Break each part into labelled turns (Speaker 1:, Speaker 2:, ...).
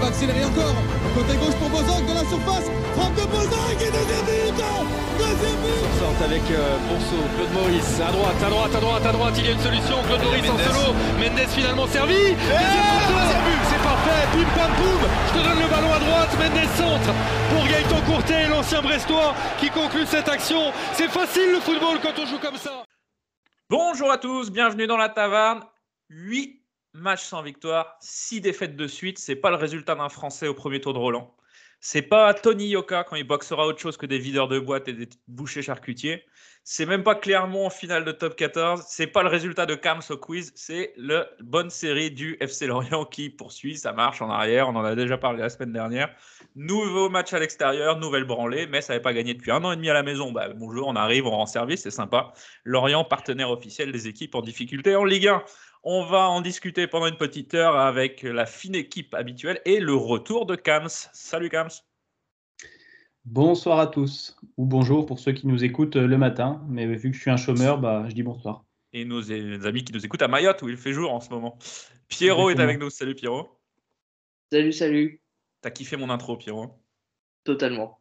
Speaker 1: Va accélérer encore. Côté gauche pour Bozok de la surface. Frappe de Bozok et deuxième but Deuxième but.
Speaker 2: Sorte avec euh, Claude Maurice, à droite, à droite, à droite, à droite, il y a une solution, Claude Maurice en solo, Mendes finalement servi, deuxième but, c'est parfait, bim pam poum, je te donne le ballon à droite, Mendes centre pour Gaëtan Courtet, l'ancien Brestois qui conclut cette action, c'est facile le football quand on joue comme ça.
Speaker 3: Bonjour à tous, bienvenue dans la taverne, 8 matchs sans victoire, 6 défaites de suite, c'est pas le résultat d'un Français au premier tour de Roland. C'est pas Tony Yoka quand il boxera autre chose que des videurs de boîte et des bouchers charcutiers. C'est même pas Clermont en finale de top 14. C'est pas le résultat de Cams au quiz. C'est la bonne série du FC Lorient qui poursuit. Ça marche en arrière. On en a déjà parlé la semaine dernière. Nouveau match à l'extérieur, nouvelle branlée. Mais ça n'avait pas gagné depuis un an et demi à la maison. Bah, bonjour, on arrive, on rend service, c'est sympa. Lorient, partenaire officiel des équipes en difficulté en Ligue 1. On va en discuter pendant une petite heure avec la fine équipe habituelle et le retour de Kams. Salut Kams.
Speaker 4: Bonsoir à tous, ou bonjour pour ceux qui nous écoutent le matin, mais vu que je suis un chômeur, bah, je dis bonsoir.
Speaker 3: Et nos amis qui nous écoutent à Mayotte, où il fait jour en ce moment. Pierrot est avec nous, salut Pierrot.
Speaker 5: Salut, salut.
Speaker 3: T'as kiffé mon intro Pierrot
Speaker 5: Totalement.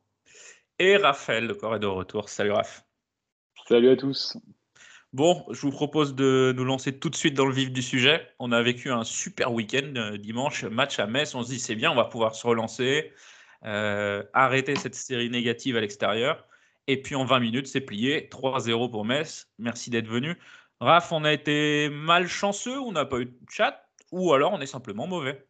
Speaker 3: Et Raphaël, le corps est de retour, salut Raph.
Speaker 6: Salut à tous.
Speaker 3: Bon, je vous propose de nous lancer tout de suite dans le vif du sujet. On a vécu un super week-end euh, dimanche, match à Metz. On se dit c'est bien, on va pouvoir se relancer, euh, arrêter cette série négative à l'extérieur. Et puis en 20 minutes, c'est plié. 3-0 pour Metz. Merci d'être venu. Raph, on a été malchanceux, on n'a pas eu de chat, ou alors on est simplement mauvais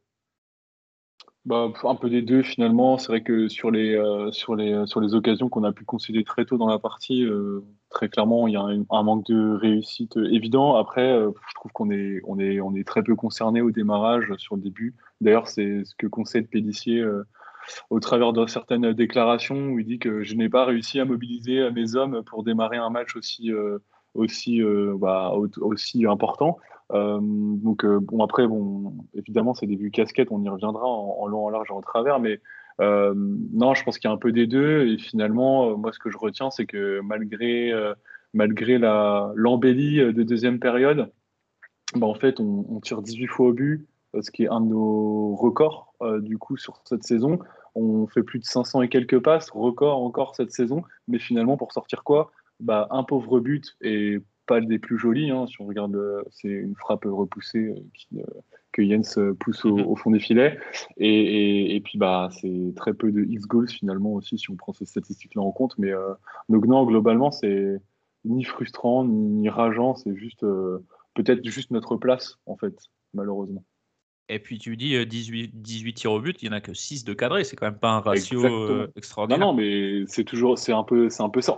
Speaker 6: bah, un peu des deux finalement. C'est vrai que sur les, euh, sur les, sur les occasions qu'on a pu concéder très tôt dans la partie, très clairement, il y a un, manque de réussite euh, évident. Après, euh, je trouve qu'on est, on est, on est très peu concerné au démarrage sur le début. D'ailleurs, c'est ce que concède Pédissier euh, au travers de certaines déclarations où il dit que je n'ai pas réussi à mobiliser mes hommes pour démarrer un match aussi, aussi, bah, aussi important. Donc, bon, après, bon, évidemment, c'est des vues casquettes, on y reviendra en, en long, en large et en travers, mais euh, non, je pense qu'il y a un peu des deux. Et finalement, euh, moi, ce que je retiens, c'est que malgré, euh, malgré l'embellie de deuxième période, bah, en fait, on, tire 18 fois au but, ce qui est un de nos records du coup sur cette saison. On fait plus de 500 et quelques passes, record encore cette saison. Mais finalement, pour sortir quoi? Bah, Un pauvre but et pas des plus jolis. Hein. Si on regarde, c'est une frappe repoussée qui, que Jens pousse mhm. au, fond des filets. Et, puis, bah, c'est très peu de X-goals finalement aussi, si on prend ces statistiques-là en compte. Mais euh, donc, non, globalement, c'est ni frustrant, ni, rageant. C'est juste, euh, peut-être juste notre place, en fait, malheureusement.
Speaker 3: Et puis tu dis 18, euh, 18 tirs au but, il n'y en a que 6 de cadrés, c'est quand même pas un ratio euh, extraordinaire.
Speaker 6: Non, non, mais c'est toujours, c'est un peu, c'est un peu ça.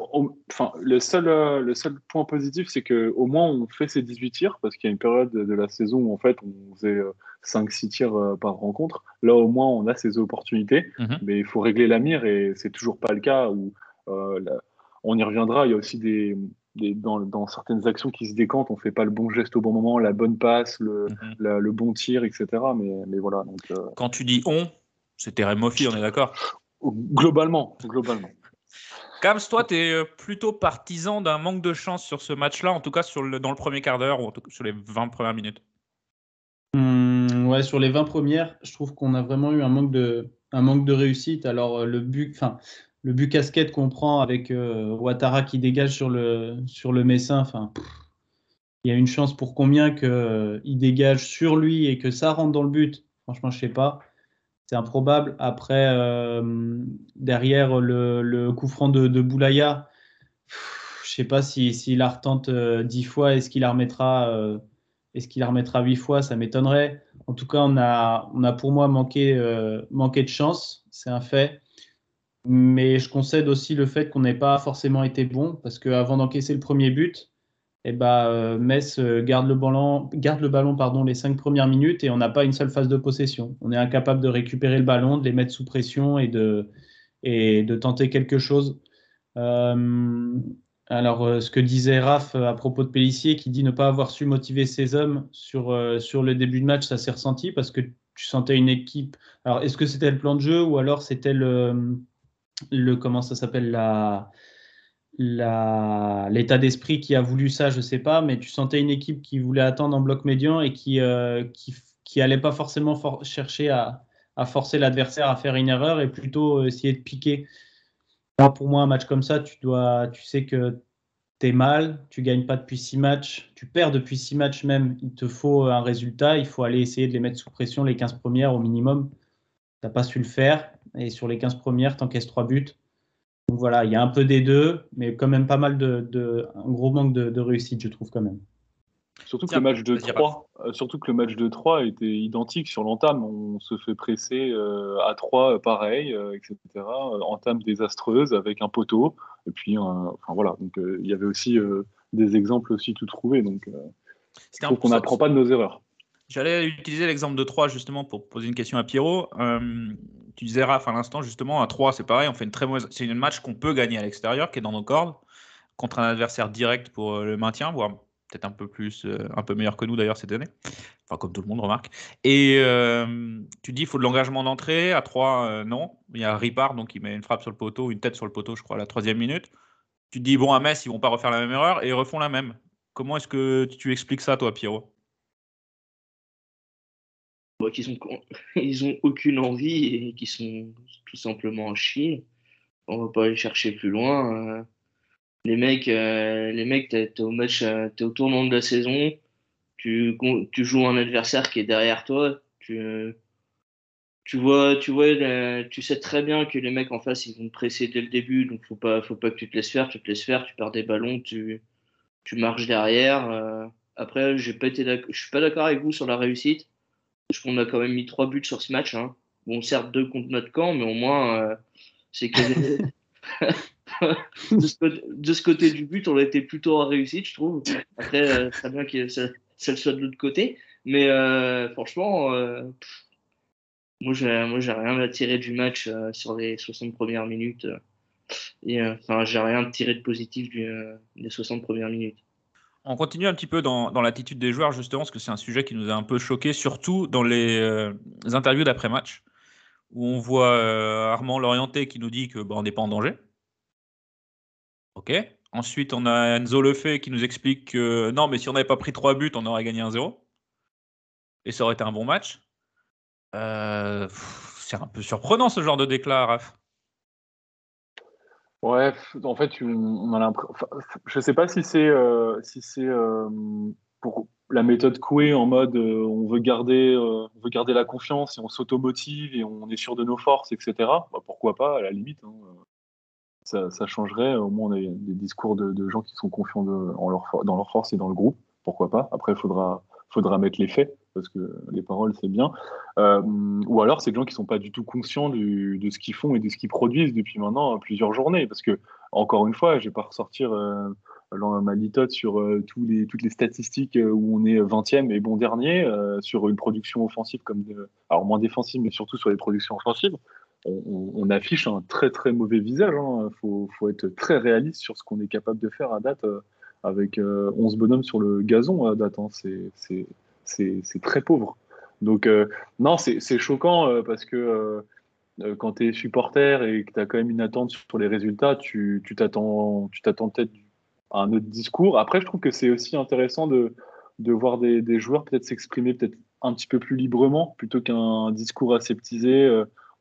Speaker 6: Enfin, le seul, euh, le seul point positif, c'est que au moins on fait ces 18 tirs, parce qu'il y a une période de la saison où en fait on faisait 5-6 tirs par rencontre. Là, au moins, on a ces opportunités, mhm. mais il faut régler la mire et c'est toujours pas le cas où on y reviendra. Il y a aussi des, dans, certaines actions qui se décantent, on fait pas le bon geste au bon moment, la bonne passe, le, mhm. bon tir, etc. Mais, voilà. Donc,
Speaker 3: euh, Quand tu dis on, c'était Remofi, on est d'accord?
Speaker 6: Globalement, globalement.
Speaker 3: Kams, toi, tu es euh, plutôt partisan d'un manque de chance sur ce match-là, en tout cas sur le, dans le premier quart d'heure ou sur les 20 premières minutes?
Speaker 4: Mmh, Ouais, sur les 20 premières, je trouve qu'on a vraiment eu un manque de, un manque de réussite. Alors, le but, enfin, le but casquette qu'on prend avec euh, Ouattara qui dégage sur le, sur le Messin, il y a une chance pour combien qu'il euh, dégage sur lui et que ça rentre dans le but? Franchement, je sais pas. C'est improbable. Après, euh, derrière le, coup franc de, Boulaya, je sais pas s'il si, la retente dix fois, est-ce qu'il la remettra est-ce qu'il la remettra huit fois? Ça m'étonnerait. En tout cas, on a, pour moi manqué de chance, c'est un fait. Mais je concède aussi le fait qu'on n'ait pas forcément été bon, parce qu'avant d'encaisser le premier but, eh ben, euh, Metz euh, garde le ballon, garde le ballon pardon, les cinq premières minutes et on n'a pas une seule phase de possession. On est incapable de récupérer le ballon, de les mettre sous pression et de, tenter quelque chose. Euh, alors, ce que disait Raph à propos de Pellissier, qui dit ne pas avoir su motiver ses hommes sur, sur le début de match, ça s'est ressenti parce que tu sentais une équipe. Alors, est-ce que c'était le plan de jeu ou alors c'était le le comment ça s'appelle la l'état d'esprit qui a voulu ça, je sais pas, mais tu sentais une équipe qui voulait attendre en bloc médian et qui euh, qui, qui allait pas forcément chercher à, à forcer l'adversaire à faire une erreur et plutôt essayer de piquer. pour moi, un match comme ça, tu dois, tu sais que tu es mal, tu gagnes pas depuis six matchs, tu perds depuis six matchs même. Il te faut un résultat, il faut aller essayer de les mettre sous pression les 15 premières au minimum. Tu n'as pas su le faire. Et sur les 15 premières, tu encaisses 3 buts. Donc voilà, il y a un peu des deux, mais quand même pas mal de, un gros manque de, réussite, je trouve quand même.
Speaker 6: Surtout que, le match de 3, euh, surtout que le match de 3 était identique sur l'entame. On se fait presser euh, à 3 euh, pareil, etc. Entame désastreuse avec un poteau. Et puis, enfin voilà. Donc il y avait aussi des exemples aussi tout trouvés. Donc je trouve qu'on n'apprend pas de nos erreurs.
Speaker 3: J'allais utiliser l'exemple de 3 justement pour poser une question à Pierrot. Euh, tu disais Raph à l'instant justement à 3 c'est pareil, on fait une très mauvaise c'est une match qu'on peut gagner à l'extérieur qui est dans nos cordes contre un adversaire direct pour euh, le maintien, voire peut-être un peu plus euh, un peu meilleur que nous d'ailleurs cette année. Enfin comme tout le monde remarque. Et tu dis il faut de l'engagement d'entrée à 3 non, il y a Ripard donc il met une frappe sur le poteau, une tête sur le poteau je crois à la troisième minute. Tu dis bon à Metz ils vont pas refaire la même erreur et ils refont la même. Comment est-ce que tu expliques ça toi Pierrot?
Speaker 5: Qu'ils ont, ils ont aucune envie et qui sont tout simplement en Chine. On va pas aller chercher plus loin. Euh. Les mecs, euh, les mecs, t'es, au match, euh, t'es au tournant de la saison. Tu, tu joues un adversaire qui est derrière toi. Tu, tu vois, tu vois, tu sais très bien que les mecs en face, ils vont te presser dès le début. Donc faut pas, faut pas que tu te laisses faire. Tu te laisses faire, tu perds des ballons, tu, tu marches derrière. après, j'ai pas été, je suis pas d'accord avec vous sur la réussite qu'on a quand même mis trois buts sur ce match. Hein. Bon, certes, deux contre notre camp, mais au moins, euh, c'est que. de, ce côté, du but, on a été plutôt en réussite, je trouve. Après, euh, très bien que ça, ça, soit de l'autre côté. Mais euh, franchement, moi, j'ai, moi, j'ai rien à tirer du match sur les 60 premières minutes. et enfin, j'ai rien à tirer de positif des 60 premières minutes.
Speaker 3: On continue un petit peu dans, l'attitude des joueurs, justement, parce que c'est un sujet qui nous a un peu choqué, surtout dans les, euh, interviews d'après-match, où on voit euh, Armand Lorienté qui nous dit que bah, on n'est pas en danger. Ok. Ensuite, on a Enzo Lefebvre qui nous explique que non, mais si on n'avait pas pris trois buts, on aurait gagné un 0 Et ça aurait été un bon match. Euh, c'est un peu surprenant ce genre de déclat, Raph.
Speaker 6: Ouais, en fait, on a l'impression. je sais pas si c'est euh, si euh, pour la méthode Coué en mode euh, on veut garder on veut garder la confiance et on s'automotive et on est sûr de nos forces, etc. Bah, pourquoi pas à la limite. Hein, ça, changerait. Au moins, on a des discours de, gens qui sont confiants en leur, dans leur force et dans le groupe. Pourquoi pas Après, il faudra faudra mettre les faits parce que les paroles c'est bien. Euh, ou alors c'est des gens qui sont pas du tout conscients de ce qu'ils font et de ce qu'ils produisent depuis maintenant plusieurs journées. Parce que encore une fois, je vais pas ressortir euh, ma litote sur euh, toutes les statistiques euh, où on est 20e et bon dernier sur une production offensive comme alors moins défensive mais surtout sur les productions offensives. On, affiche un très très mauvais visage. Il hein. faut, être très réaliste sur ce qu'on est capable de faire à date avec 11 bonhommes sur le gazon à date. Hein. C'est c'est très pauvre. Donc, euh, non, c'est choquant euh, parce que euh, quand tu es supporter et que tu as quand même une attente sur les résultats, tu t'attends peut-être à un autre discours. Après, je trouve que c'est aussi intéressant de, de voir des, joueurs peut-être s'exprimer peut-être un petit peu plus librement plutôt qu'un discours aseptisé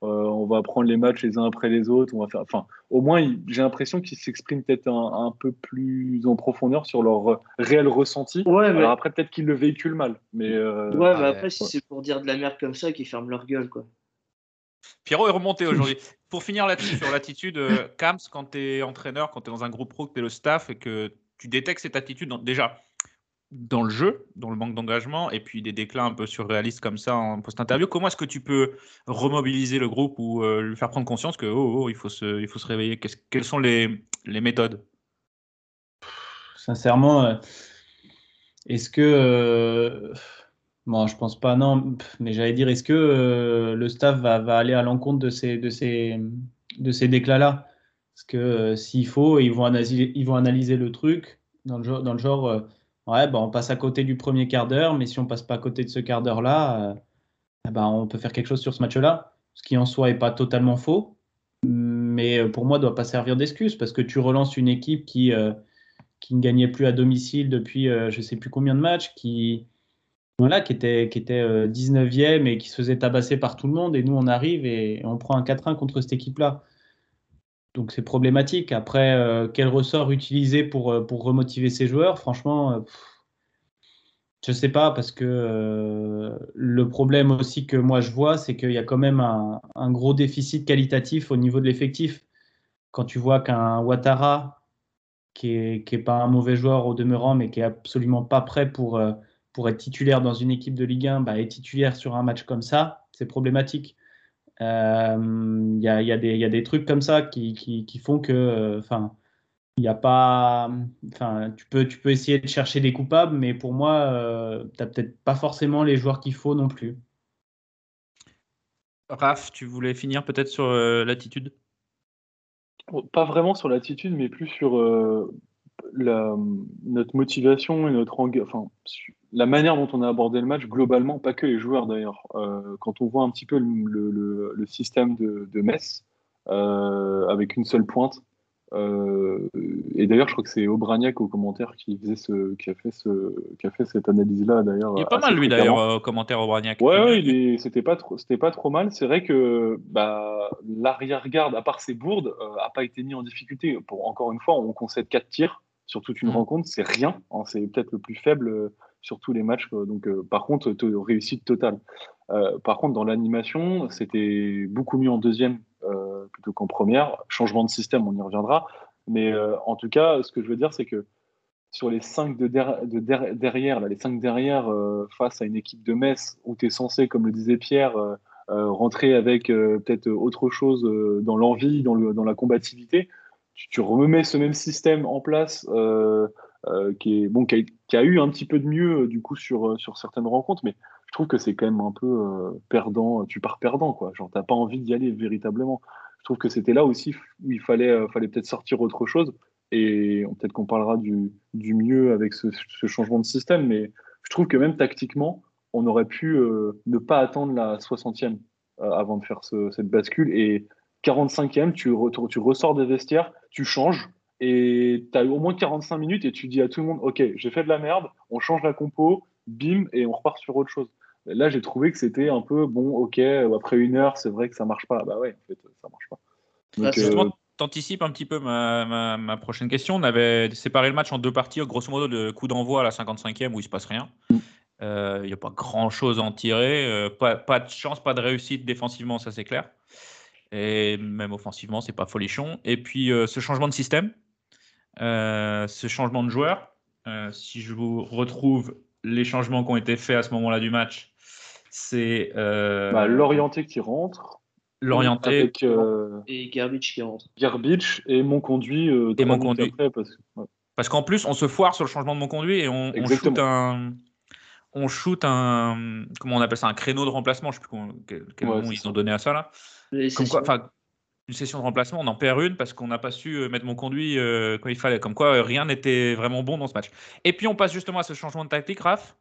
Speaker 6: on va prendre les matchs les uns après les autres. On va faire, enfin, au moins, j'ai l'impression qu'ils s'expriment peut-être un, peu plus en profondeur sur leur réel ressenti.
Speaker 5: Ouais,
Speaker 6: Alors après, peut-être qu'ils le véhiculent mal. Mais
Speaker 5: ouais, mais après, si c'est pour dire de la merde comme ça, qu'ils ferment leur gueule, quoi.
Speaker 3: Pierrot est remonté aujourd'hui. Pour finir là-dessus, sur l'attitude, euh, Kams, quand tu es entraîneur, quand tu es dans un groupe pro, que tu es le staff et que tu détectes cette attitude, déjà dans le jeu, dans le manque d'engagement, et puis des déclins un peu surréalistes comme ça en post-interview, comment est-ce que tu peux remobiliser le groupe ou euh, lui faire prendre conscience que oh, oh, il, faut se, il faut se réveiller? Quelles sont les, les méthodes?
Speaker 4: Sincèrement, euh, est-ce que Bon, je pense pas, non, mais j'allais dire, est-ce que euh, le staff va, aller à l'encontre de ces, de ces, de ces déclats-là? Parce que euh, s'il faut, ils vont, analyser, ils vont analyser le truc dans le genre, dans le genre euh, ouais, bah, on passe à côté du premier quart d'heure, mais si on passe pas à côté de ce quart d'heure-là, bah, on peut faire quelque chose sur ce match-là. Ce qui en soi est pas totalement faux, mais pour moi, ne doit pas servir d'excuse parce que tu relances une équipe qui, qui ne gagnait plus à domicile depuis je sais plus combien de matchs, qui voilà, qui était, qui était 19e euh, et qui se faisait tabasser par tout le monde. Et nous, on arrive et on prend un 4-1 contre cette équipe-là. Donc c'est problématique. Après, euh, quel ressort utiliser pour, euh, remotiver ces joueurs? Franchement, je ne sais pas, parce que le problème aussi que moi je vois, c'est qu'il y a quand même un, gros déficit qualitatif au niveau de l'effectif. Quand tu vois qu'un Ouattara, qui n'est est pas un mauvais joueur au demeurant, mais qui est absolument pas prêt pour être titulaire dans une équipe de Ligue 1, bah, être titulaire sur un match comme ça, c'est problématique. Il euh, y, a, y, y, a, des trucs comme ça qui, qui, qui font que, euh, enfin, il n'y a pas, enfin, tu peux, tu peux essayer de chercher des coupables, mais pour moi, euh, tu n'as peut-être pas forcément les joueurs qu'il faut non plus.
Speaker 3: Raph, tu voulais finir peut-être sur l'attitude?
Speaker 6: Pas vraiment sur l'attitude, mais plus sur la, notre motivation et notre enfin, la manière dont on a abordé le match, globalement, pas que les joueurs d'ailleurs. Euh, quand on voit un petit peu le, le, système de, de Metz, euh, avec une seule pointe, euh, et d'ailleurs, je crois que c'est Aubragnac au commentaire qui, faisait ce, qui, a fait ce, qui a fait cette analyse-là. D'ailleurs,
Speaker 3: il est pas mal, lui, d'ailleurs, au commentaire Aubragnac.
Speaker 6: Ouais, ouais c'était pas, trop, pas trop mal. C'est vrai que bah, l'arrière-garde, à part ses bourdes, a pas été mis en difficulté. Pour, encore une fois, on concède 4 tirs sur toute une mm. rencontre, c'est rien. Hein, c'est peut-être le plus faible sur tous les matchs. Donc, euh, par contre, réussite totale. Euh, par contre, dans l'animation, c'était beaucoup mieux en deuxième euh, plutôt qu'en première. Changement de système, on y reviendra. Mais en tout cas, ce que je veux dire, c'est que sur les cinq de, derrière, là, les cinq derrière, face à une équipe de Metz où tu es censé, comme le disait Pierre, rentrer avec peut-être autre chose dans l'envie, dans, dans, la combativité, tu, remets ce même système en place euh, qui, est, bon, qui a, eu un petit peu de mieux euh, du coup sur, euh, sur certaines rencontres, mais je trouve que c'est quand même un peu perdant, tu pars perdant, quoi. Genre, t'as pas envie d'y aller véritablement. Je trouve que c'était là aussi où il fallait, fallait peut-être sortir autre chose, et peut-être qu'on parlera du, du, mieux avec ce, changement de système, mais je trouve que même tactiquement, on aurait pu ne pas attendre la 60e avant de faire ce, cette bascule, et 45e, tu, tu ressors des vestiaires, tu changes, et tu as au moins 45 minutes et tu dis à tout le monde Ok, j'ai fait de la merde, on change la compo, bim, et on repart sur autre chose. Là, j'ai trouvé que c'était un peu bon, ok, après une heure, c'est vrai que ça marche pas. Bah ouais, en fait, ça marche pas.
Speaker 3: Donc, euh... T'anticipes un petit peu ma, ma, prochaine question. On avait séparé le match en deux parties, grosso modo, de coup d'envoi à la 55e où il se passe rien. Mm. Euh, il n'y a pas grand chose à en tirer. Euh, pas, pas, de chance, pas de réussite défensivement, ça c'est clair. Et même offensivement, c'est pas folichon. Et puis euh, ce changement de système, euh, ce changement de joueur. Euh, si je vous retrouve les changements qui ont été faits à ce moment-là du match, c'est euh,
Speaker 6: bah, l'orienté qui rentre.
Speaker 3: L'orienté.
Speaker 5: Avec, et Garbage qui rentre.
Speaker 6: Garbage et mon conduit.
Speaker 3: et mon conduit. parce, qu'en plus, on se foire sur le changement de mon conduit et on, on shoot un. On shoot un. Comment on appelle ça Un créneau de remplacement. Je ne sais plus quel, nom ils ont donné à ça là. Comme quoi, une session de remplacement, on en perd une parce qu'on n'a pas su euh, mettre mon conduit euh, quand il fallait. Comme quoi, euh, rien n'était vraiment bon dans ce match. Et puis, on passe justement à ce changement de tactique, Raph.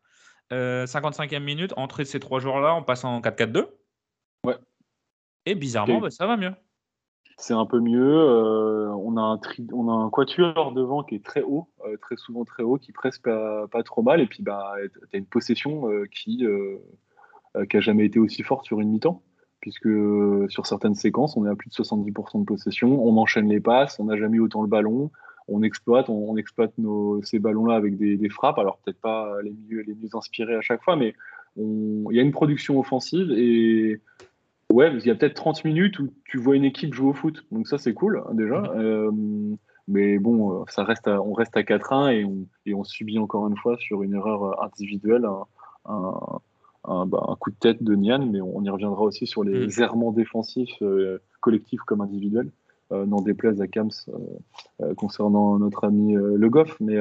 Speaker 3: 55e minute, entrée de ces trois joueurs-là, on passe en 4-4-2.
Speaker 6: Ouais.
Speaker 3: Et bizarrement, bah, ça va mieux.
Speaker 6: C'est un peu mieux. on, a un tri... on a un quatuor devant qui est très haut, très souvent très haut, qui presse pas, pas trop mal. Et puis, bah, tu as une possession qui, qui a jamais été aussi forte sur une mi-temps. Puisque sur certaines séquences, on est à plus de 70% de possession, on enchaîne les passes, on n'a jamais autant le ballon, on exploite, on, exploite nos, ces ballons-là avec des, frappes, alors peut-être pas les mieux, les mieux inspirés à chaque fois, mais il y a une production offensive et ouais, il y a peut-être 30 minutes où tu vois une équipe jouer au foot, donc ça c'est cool déjà. Euh, mais bon, ça reste on reste à 4-1 et on, et on subit encore une fois sur une erreur individuelle un, bah, un, coup de tête de Nian, mais on y reviendra aussi sur les mm. errements défensifs euh, collectifs comme individuels. Euh, n'en déplaise à Kams euh, concernant notre ami Le Goff. Mais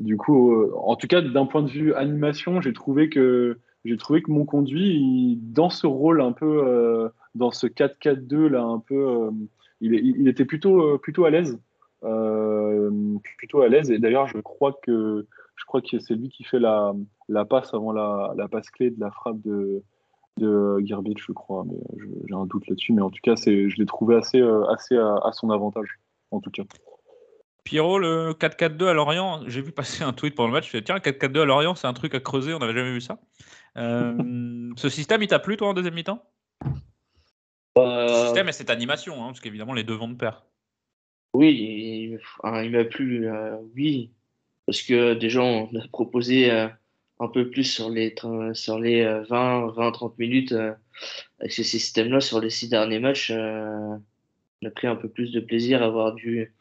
Speaker 6: du coup, en tout cas, d'un point de vue animation, j'ai trouvé que j'ai trouvé que mon conduit, dans ce rôle un peu, dans ce 4-4-2 là, un peu, il, il, était plutôt, plutôt à l'aise, plutôt à l'aise. Et d'ailleurs, je crois que je crois que c'est lui qui fait la, la passe avant la, la, passe clé de la frappe de, de Gerbich, je crois. Mais j'ai un doute là-dessus. Mais en tout cas, je l'ai trouvé assez, euh, assez à, son avantage, en tout cas.
Speaker 3: Pierrot, le 4-4-2 à Lorient, j'ai vu passer un tweet pendant le match. Je tiens, 4-4-2 à Lorient, c'est un truc à creuser, on n'avait jamais vu ça. Euh, ce système, il t'a plu, toi, en deuxième mi-temps?
Speaker 5: Bah,
Speaker 3: Ce système et cette animation, hein, parce qu'évidemment, les deux vont de pair.
Speaker 5: Oui, il, il m'a plu, euh, oui. Parce que déjà, on a proposé euh, un peu plus sur les, sur les 20, 20, 30 minutes euh, avec ce système-là sur les six derniers matchs. Euh, on a pris un peu plus de plaisir à avoir du,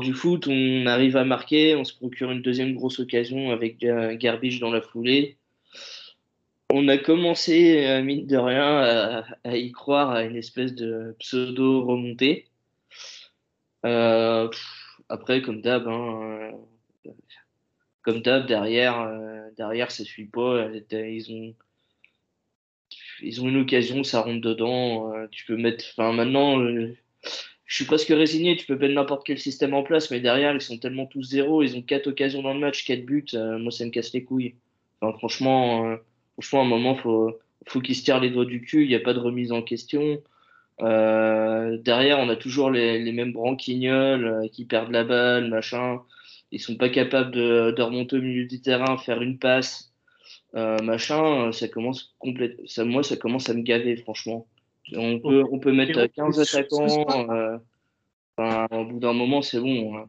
Speaker 5: du foot. On arrive à marquer, on se procure une deuxième grosse occasion avec Garbage dans la foulée. On a commencé, mine de rien, à, y croire à une espèce de pseudo-remontée. après, comme d'hab, hein, comme d'hab, derrière, euh, derrière, ça suit pas. Ils ont, ils ont une occasion, ça rentre dedans. Euh, tu peux mettre. Maintenant, euh, je suis presque résigné. Tu peux mettre n'importe quel système en place, mais derrière, ils sont tellement tous zéro. Ils ont quatre occasions dans le match, quatre buts. moi, ça me casse les couilles. Franchement, franchement, à un moment, faut, faut qu'ils se tirent les doigts du cul. Il n'y a pas de remise en question. derrière, on a toujours les, les mêmes branquignoles qui perdent la balle, machin ils sont pas capables de, de, remonter au milieu du terrain, faire une passe, euh, machin, ça commence complète. Ça, moi, ça commence à me gaver, franchement. On peut, on peut mettre 15 attaquants. Euh, au bout d'un moment, c'est bon. Hein.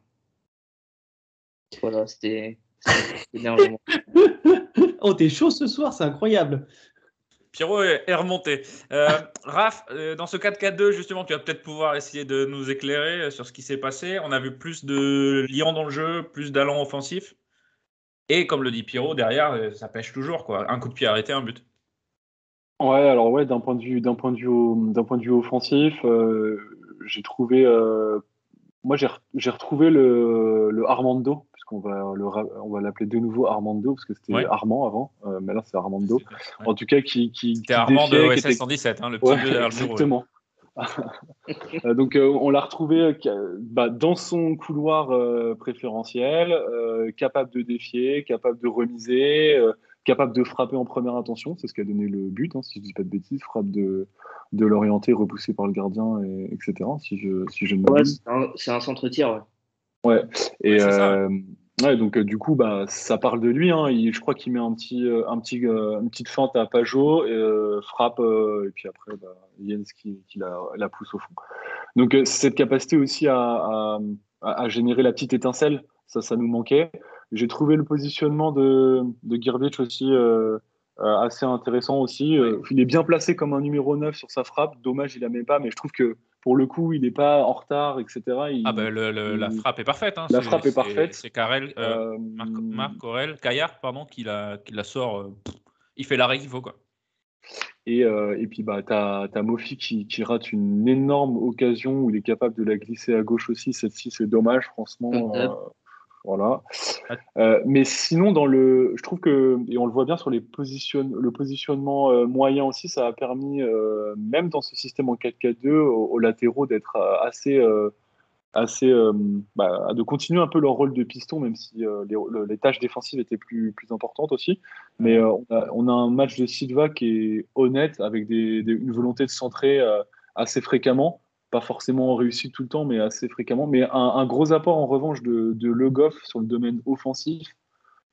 Speaker 5: Voilà, c'était énervant.
Speaker 4: oh, t'es chaud ce soir, c'est incroyable.
Speaker 3: Pierrot est remonté. Euh, Raph, euh, dans ce 4-4-2, justement, tu vas peut-être pouvoir essayer de nous éclairer euh, sur ce qui s'est passé. On a vu plus de lions dans le jeu, plus d'allants offensifs. Et comme le dit Pierrot, derrière, ça pêche toujours. quoi. Un coup de pied arrêté, un but.
Speaker 6: Ouais, alors ouais, d'un point de vue, d'un point de vue, d'un point de vue offensif, j'ai trouvé, moi j'ai retrouvé le, le Armando on va on va l'appeler de nouveau Armando parce que c'était Armand avant, euh, mais là c'est Armando. En tout cas, qui, qui
Speaker 3: c'était Armand de OSS 117, hein, le petit ouais,
Speaker 6: Exactement. Euh, donc euh, on l'a retrouvé bah, dans son couloir préférentiel, capable de défier, capable de remiser, capable de frapper en première intention, c'est ce qui a donné le but, hein, si je ne dis pas de bêtises, frappe de, de l'orienter, repoussé par le gardien, et, etc. Si je, si je ne
Speaker 5: ouais, c'est un, centre-tir, ouais.
Speaker 6: Ouais, et, Ouais, donc euh, du coup, bah, ça parle de lui. Hein. je crois qu'il met un petit, euh, un petit, euh, une petite feinte à Pajot, frappe, et puis après, bah, Jens qui, qui la, la, pousse au fond. Donc cette capacité aussi à, à, à, générer la petite étincelle, ça, ça nous manquait. J'ai trouvé le positionnement de, de aussi assez intéressant aussi. il est bien placé comme un numéro 9 sur sa frappe. Dommage, il la met pas, mais je trouve que pour le coup, il n'est pas en retard, etc.
Speaker 3: ah ben la frappe est parfaite. Hein.
Speaker 6: La frappe est, parfaite.
Speaker 3: C'est Karel, euh, euh, Marc, Aurel, Caillard, pardon, qui la, qui la sort. Euh, il fait l'arrêt qu'il faut. Quoi.
Speaker 6: Et, et puis, bah, tu as, Mofi qui, qui, rate une énorme occasion où il est capable de la glisser à gauche aussi. Celle-ci, c'est dommage, franchement. Voilà. Euh, mais sinon, dans le, je trouve que, et on le voit bien sur les position, le positionnement euh, moyen aussi, ça a permis, euh, même dans ce système en 4-4-2, aux, latéraux d'être assez, assez bah, de continuer un peu leur rôle de piston, même si les, les, tâches défensives étaient plus, plus importantes aussi. Mais on a, on, a, un match de Silva qui est honnête, avec des, une volonté de centrer assez fréquemment pas forcément réussi tout le temps, mais assez fréquemment. Mais un, gros apport en revanche de, de Le Goff sur le domaine offensif,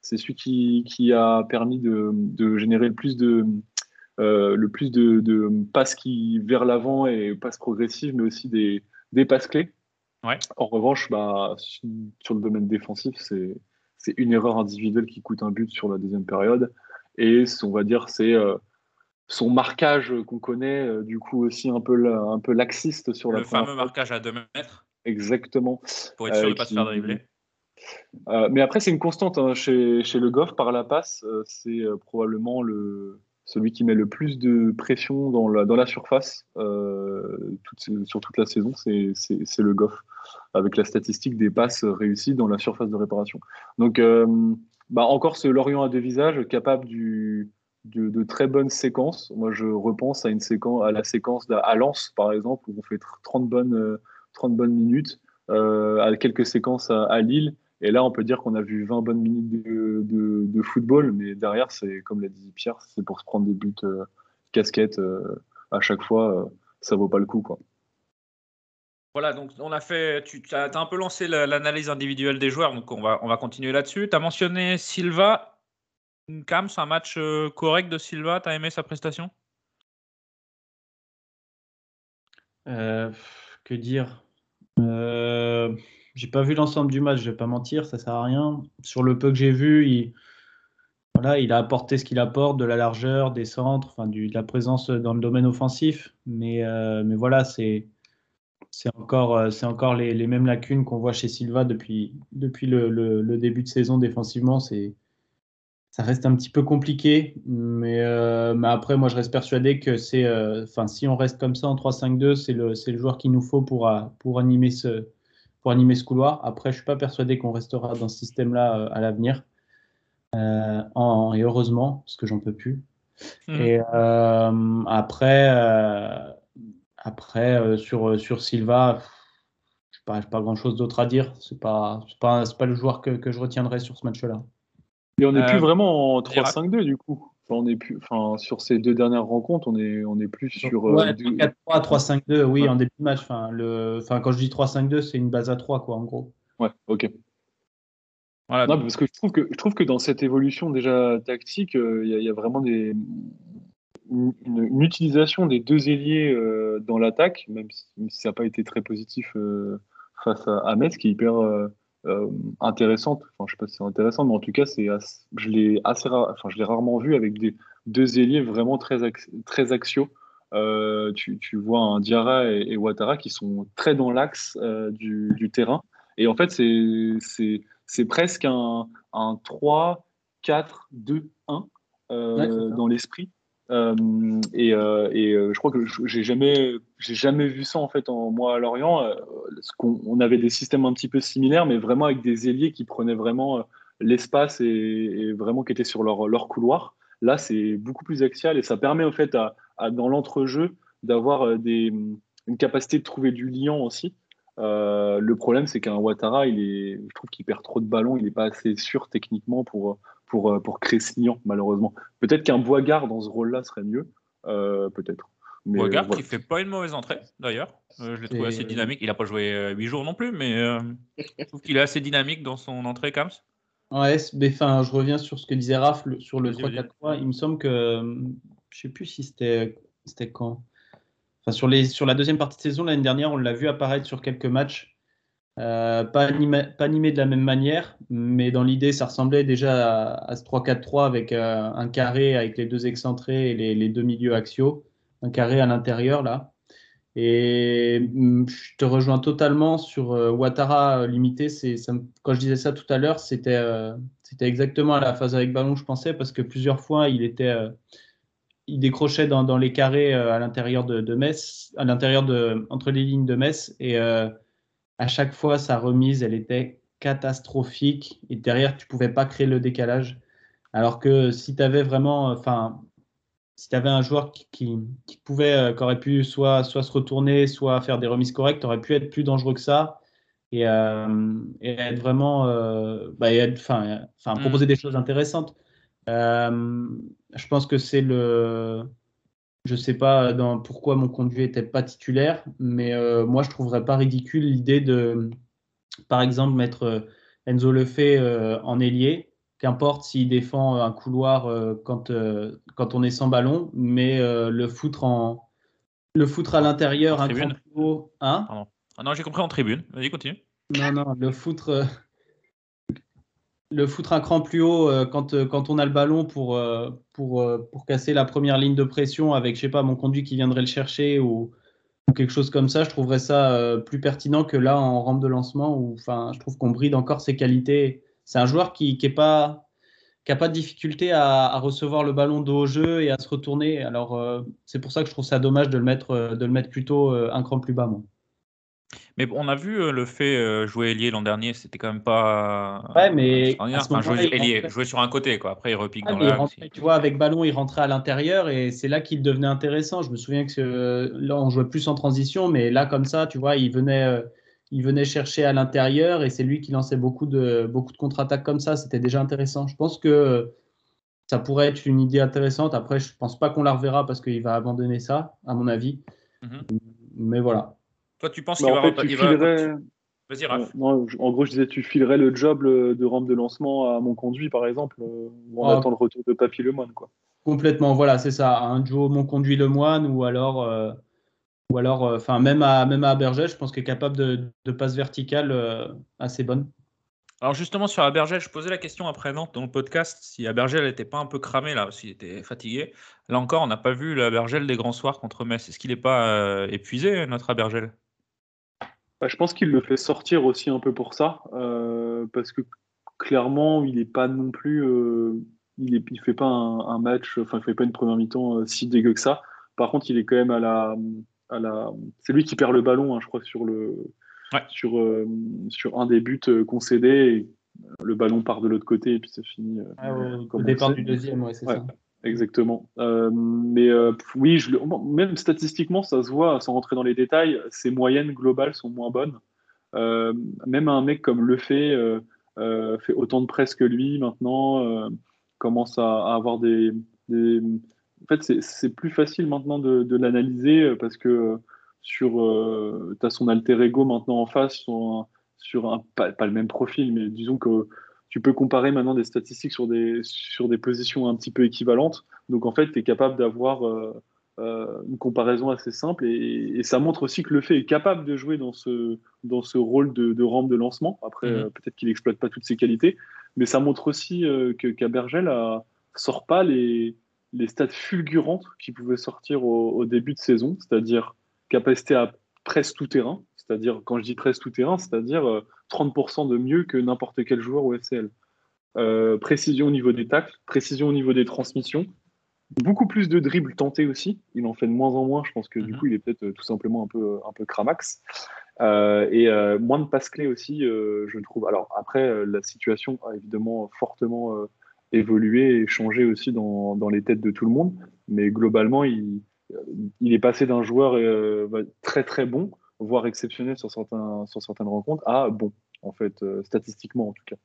Speaker 6: c'est celui qui, qui, a permis de, de, générer le plus de, le plus de, de, passes qui vers l'avant et passes progressives, mais aussi des, des passes clés.
Speaker 3: Ouais.
Speaker 6: En revanche, bah, sur le domaine défensif, c'est c'est une erreur individuelle qui coûte un but sur la deuxième période. Et on va dire, c'est son marquage qu'on connaît, du coup aussi un peu, un peu laxiste sur
Speaker 3: le
Speaker 6: la
Speaker 3: Le fameux marquage à 2 mètres.
Speaker 6: Exactement.
Speaker 3: Pour être sûr de ne pas se faire dribbler.
Speaker 6: Euh, mais après, c'est une constante hein, chez, chez, Le Goff par la passe. Euh, c'est euh, probablement le, celui qui met le plus de pression dans la, dans la surface toute, sur toute la saison. C'est Le Goff, avec la statistique des passes réussies dans la surface de réparation. Donc, bah, encore ce Lorient à deux visages, capable du, de, très bonnes séquences. Moi, je repense à, une séquence, à la séquence à Lens, par exemple, où on fait 30 bonnes, 30 bonnes minutes, à quelques séquences à, Lille. Et là, on peut dire qu'on a vu 20 bonnes minutes de football, mais derrière, c'est comme l'a dit Pierre, c'est pour se prendre des buts euh, casquettes euh, à chaque fois, euh, ça vaut pas le coup. Quoi.
Speaker 3: Voilà, donc on a fait, tu as, un peu lancé l'analyse individuelle des joueurs, donc on va, on va continuer là-dessus. Tu as mentionné Silva. Cam, c'est un match correct de Silva, tu as aimé sa prestation?
Speaker 4: Que dire? J'ai pas vu l'ensemble du match, je vais pas mentir, ça sert à rien. Sur le peu que j'ai vu, il, a apporté ce qu'il apporte, de la largeur, des centres, de la présence dans le domaine offensif. Mais, euh, voilà, c'est encore, euh, les, mêmes lacunes qu'on voit chez Silva depuis, le, début de saison défensivement. Ça reste un petit peu compliqué, mais, euh, mais après, moi, je reste persuadé que c'est, enfin, si on reste comme ça en 3-5-2, c'est le, c'est le joueur qu'il nous faut pour, pour animer ce, pour animer ce couloir. Après, je suis pas persuadé qu'on restera dans ce système-là euh, à l'avenir. Euh, et heureusement, parce que j'en peux plus. Mmh. Et euh, après, après sur, sur Silva, je n'ai pas, pas grand-chose d'autre à dire. Ce n'est pas, pas, pas le joueur que, que je retiendrai sur ce match-là.
Speaker 6: Et on n'est plus vraiment en 3-5-2 du coup on est plus, enfin, sur ces deux dernières rencontres, on est, on est plus sur.
Speaker 4: Ouais, 4-3, 3-5-2, oui, en début de match. Enfin, le, enfin, quand je dis 3-5-2, c'est une base à 3, quoi, en gros.
Speaker 6: Ouais, ok. Voilà. Non, parce que je trouve que je trouve que dans cette évolution déjà tactique, euh, il y, a vraiment des, une, utilisation des deux ailiers euh, dans l'attaque, même si, ça n'a pas été très positif euh, face à, à, Metz, qui est hyper euh, intéressante. Enfin, je sais pas si c'est intéressant, mais en tout cas, c'est je l'ai assez enfin, je l'ai rarement vu avec des deux ailiers vraiment très, très axiaux. Euh, tu, tu, vois un Diarra et, et, Ouattara qui sont très dans l'axe euh, du, du, terrain. Et en fait, c'est presque un, un 3, 4, 2, 1 dans l'esprit. Euh, et, euh, euh, je crois que j'ai jamais, j'ai jamais vu ça en fait en moi à Lorient. qu'on, on avait des systèmes un petit peu similaires, mais vraiment avec des ailiers qui prenaient vraiment l'espace et, vraiment qui étaient sur leur, leur couloir. Là, c'est beaucoup plus axial et ça permet en fait à, dans l'entrejeu d'avoir des, une capacité de trouver du lien aussi. Le problème, c'est qu'un Ouattara, il est, je trouve qu'il perd trop de ballons, il n'est pas assez sûr techniquement pour, pour, euh, pour créer ce lien, malheureusement. Peut-être qu'un Boisgard dans ce rôle-là serait mieux, euh, peut-être.
Speaker 3: Boisgard qui fait pas une mauvaise entrée, d'ailleurs. Euh, je l'ai trouvé assez dynamique. Il n'a pas joué 8 jours non plus, mais je trouve qu'il est assez dynamique dans son entrée, Kams.
Speaker 4: Ouais, mais enfin, je reviens sur ce que disait Raph sur le 3-4-3. Il me semble que, je sais plus si c'était quand. Enfin, sur, les, sur la deuxième partie de saison, l'année dernière, on l'a vu apparaître sur quelques matchs. Euh, pas, animé, pas, animé, de la même manière, mais dans l'idée, ça ressemblait déjà à, ce 3-4-3 avec euh, un carré avec les deux excentrés et les, deux milieux axiaux, un carré à l'intérieur là. Et mm, je te rejoins totalement sur euh, Ouattara limité. C'est, ça, quand je disais ça tout à l'heure, c'était, exactement à la phase avec ballon, je pensais, parce que plusieurs fois, il était, il décrochait dans, dans les carrés à l'intérieur de, de, Metz, à l'intérieur de, entre les lignes de Metz, et à chaque fois, sa remise, elle était catastrophique. Et derrière, tu pouvais pas créer le décalage. Alors que si tu avais vraiment, enfin, si tu avais un joueur qui, qui, pouvait, euh, qui aurait pu soit, soit se retourner, soit faire des remises correctes, aurait pu être plus dangereux que ça et, euh, et être vraiment, euh, bah, enfin, enfin, mm. proposer des choses intéressantes. je pense que c'est le, je ne sais pas dans, pourquoi mon conduit n'était pas titulaire, mais euh, moi, je ne trouverais pas ridicule l'idée de, par exemple, mettre euh, Enzo Lefebvre euh, en ailier qu'importe s'il défend un couloir euh, quand, euh, quand on est sans ballon, mais euh, le foutre en le foutre à l'intérieur un hein?
Speaker 3: Ah non, j'ai compris en tribune. Vas-y, continue.
Speaker 4: Non, non, le foutre, euh, le foutre un cran plus haut euh, quand, euh, quand on a le ballon pour, euh, pour, casser la première ligne de pression avec, je sais pas, mon conduit qui viendrait le chercher ou, quelque chose comme ça, je trouverais ça plus pertinent que là en rampe de lancement où je trouve qu'on bride encore ses qualités. C'est un joueur qui n'a pas, pas de difficulté à, recevoir le ballon dos au jeu et à se retourner. Alors, c'est pour ça que je trouve ça dommage de le mettre, de le mettre plutôt un cran plus bas.
Speaker 3: Mais on a vu euh, le fait euh, jouer ailier l'an dernier, c'était quand même pas.
Speaker 4: Ouais, mais
Speaker 3: Enfin, jouer ailier,
Speaker 4: rentrait-
Speaker 3: jouer sur un côté, quoi. Après, il repique
Speaker 4: Ah,
Speaker 3: dans
Speaker 4: rentrait, tu vois, avec ballon, il rentrait à l'intérieur et c'est là qu'il devenait intéressant. Je me souviens que euh, là, on jouait plus en transition, mais là, comme ça, tu vois, il venait, euh, il venait chercher à l'intérieur et c'est lui qui lançait beaucoup de, beaucoup de contre-attaques comme ça. C'était déjà intéressant. Je pense que ça pourrait être une idée intéressante. Après, je pense pas qu'on la reverra parce qu'il va abandonner ça, à mon avis.
Speaker 3: Mhm.
Speaker 4: Mais voilà.
Speaker 3: Toi, tu penses
Speaker 6: Bah,
Speaker 3: qu'il va.
Speaker 6: fait, tu
Speaker 3: va-
Speaker 6: filerais-
Speaker 3: Vas-y, Raph.
Speaker 6: Non, en gros, je disais, tu filerais le job le- de rampe de lancement à mon conduit, par exemple, euh, où on
Speaker 4: Ah.
Speaker 6: attend le retour de Papy Lemoine. Quoi.
Speaker 4: Complètement, voilà, c'est ça. Un duo Mon Conduit Le Moine ou alors, euh, ou alors, euh, enfin même à même à Berger, je pense qu'il est capable de, de passes verticales euh, assez bonnes.
Speaker 3: Alors justement sur Abergel, je posais la question après Nantes dans le podcast si Abergel n'était pas un peu cramé là, s'il était fatigué. Là encore, on n'a pas vu l'Abergel des grands soirs contre Metz. Est-ce qu'il n'est pas euh, épuisé notre Abergel
Speaker 6: Bah, je pense qu'il le fait sortir aussi un peu pour ça, euh, parce que clairement, il n'est pas non plus. euh, il ne il fait pas un, un match, enfin, il fait pas une première mi-temps euh, si dégueu que ça. Par contre, il est quand même à la. À la c'est lui qui perd le ballon, hein, je crois, sur, le, sur, euh, sur un des buts concédés. Et le ballon part de l'autre côté et puis ça finit. euh,
Speaker 4: Ah, au-
Speaker 6: comme
Speaker 4: au
Speaker 6: on
Speaker 4: départ
Speaker 6: sait.
Speaker 4: du deuxième, ouais, c'est
Speaker 6: Ouais,
Speaker 4: ça.
Speaker 6: Exactement. Euh, mais euh, oui, même statistiquement, ça se voit, sans rentrer dans les détails, ses moyennes globales sont moins bonnes. Euh, même un mec comme Le fait fait autant de presse que lui maintenant, commence à, avoir des. En fait, c'est- plus facile maintenant de, l'analyser parce que sur, tu as son alter ego maintenant en face sur un, pas le même profil, mais disons que tu peux comparer maintenant des statistiques sur des, sur des positions un petit peu équivalentes. Donc en fait, tu es capable d'avoir euh, euh, une comparaison assez simple et, et ça montre aussi que le fait est capable de jouer dans ce, dans ce rôle de, de rampe de lancement. Après,
Speaker 3: Mhm.
Speaker 6: euh, peut-être qu'il n'exploite pas toutes ses qualités, mais ça montre aussi euh, que sort pas les, les stats fulgurantes qui pouvaient sortir au, au début de saison, c'est-à-dire capacité à presque tout terrain, c'est-à-dire, quand je dis presque tout terrain, c'est-à-dire euh, 30% de mieux que n'importe quel joueur au FCL. Euh, précision au niveau des tacles, précision au niveau des transmissions, beaucoup plus de dribbles tentés aussi. Il en fait de moins en moins. Je pense que du coup, il est peut-être euh, tout simplement un peu, un peu cramax. Euh, et euh, moins de passes clés aussi, euh, je trouve. Alors après, euh, la situation a évidemment fortement euh, évolué et changé aussi dans, dans les têtes de tout le monde. Mais globalement, il, euh, il est passé d'un joueur euh, très très bon, voire exceptionnel sur, certains, sur certaines rencontres, à bon, en fait, euh, statistiquement en tout cas.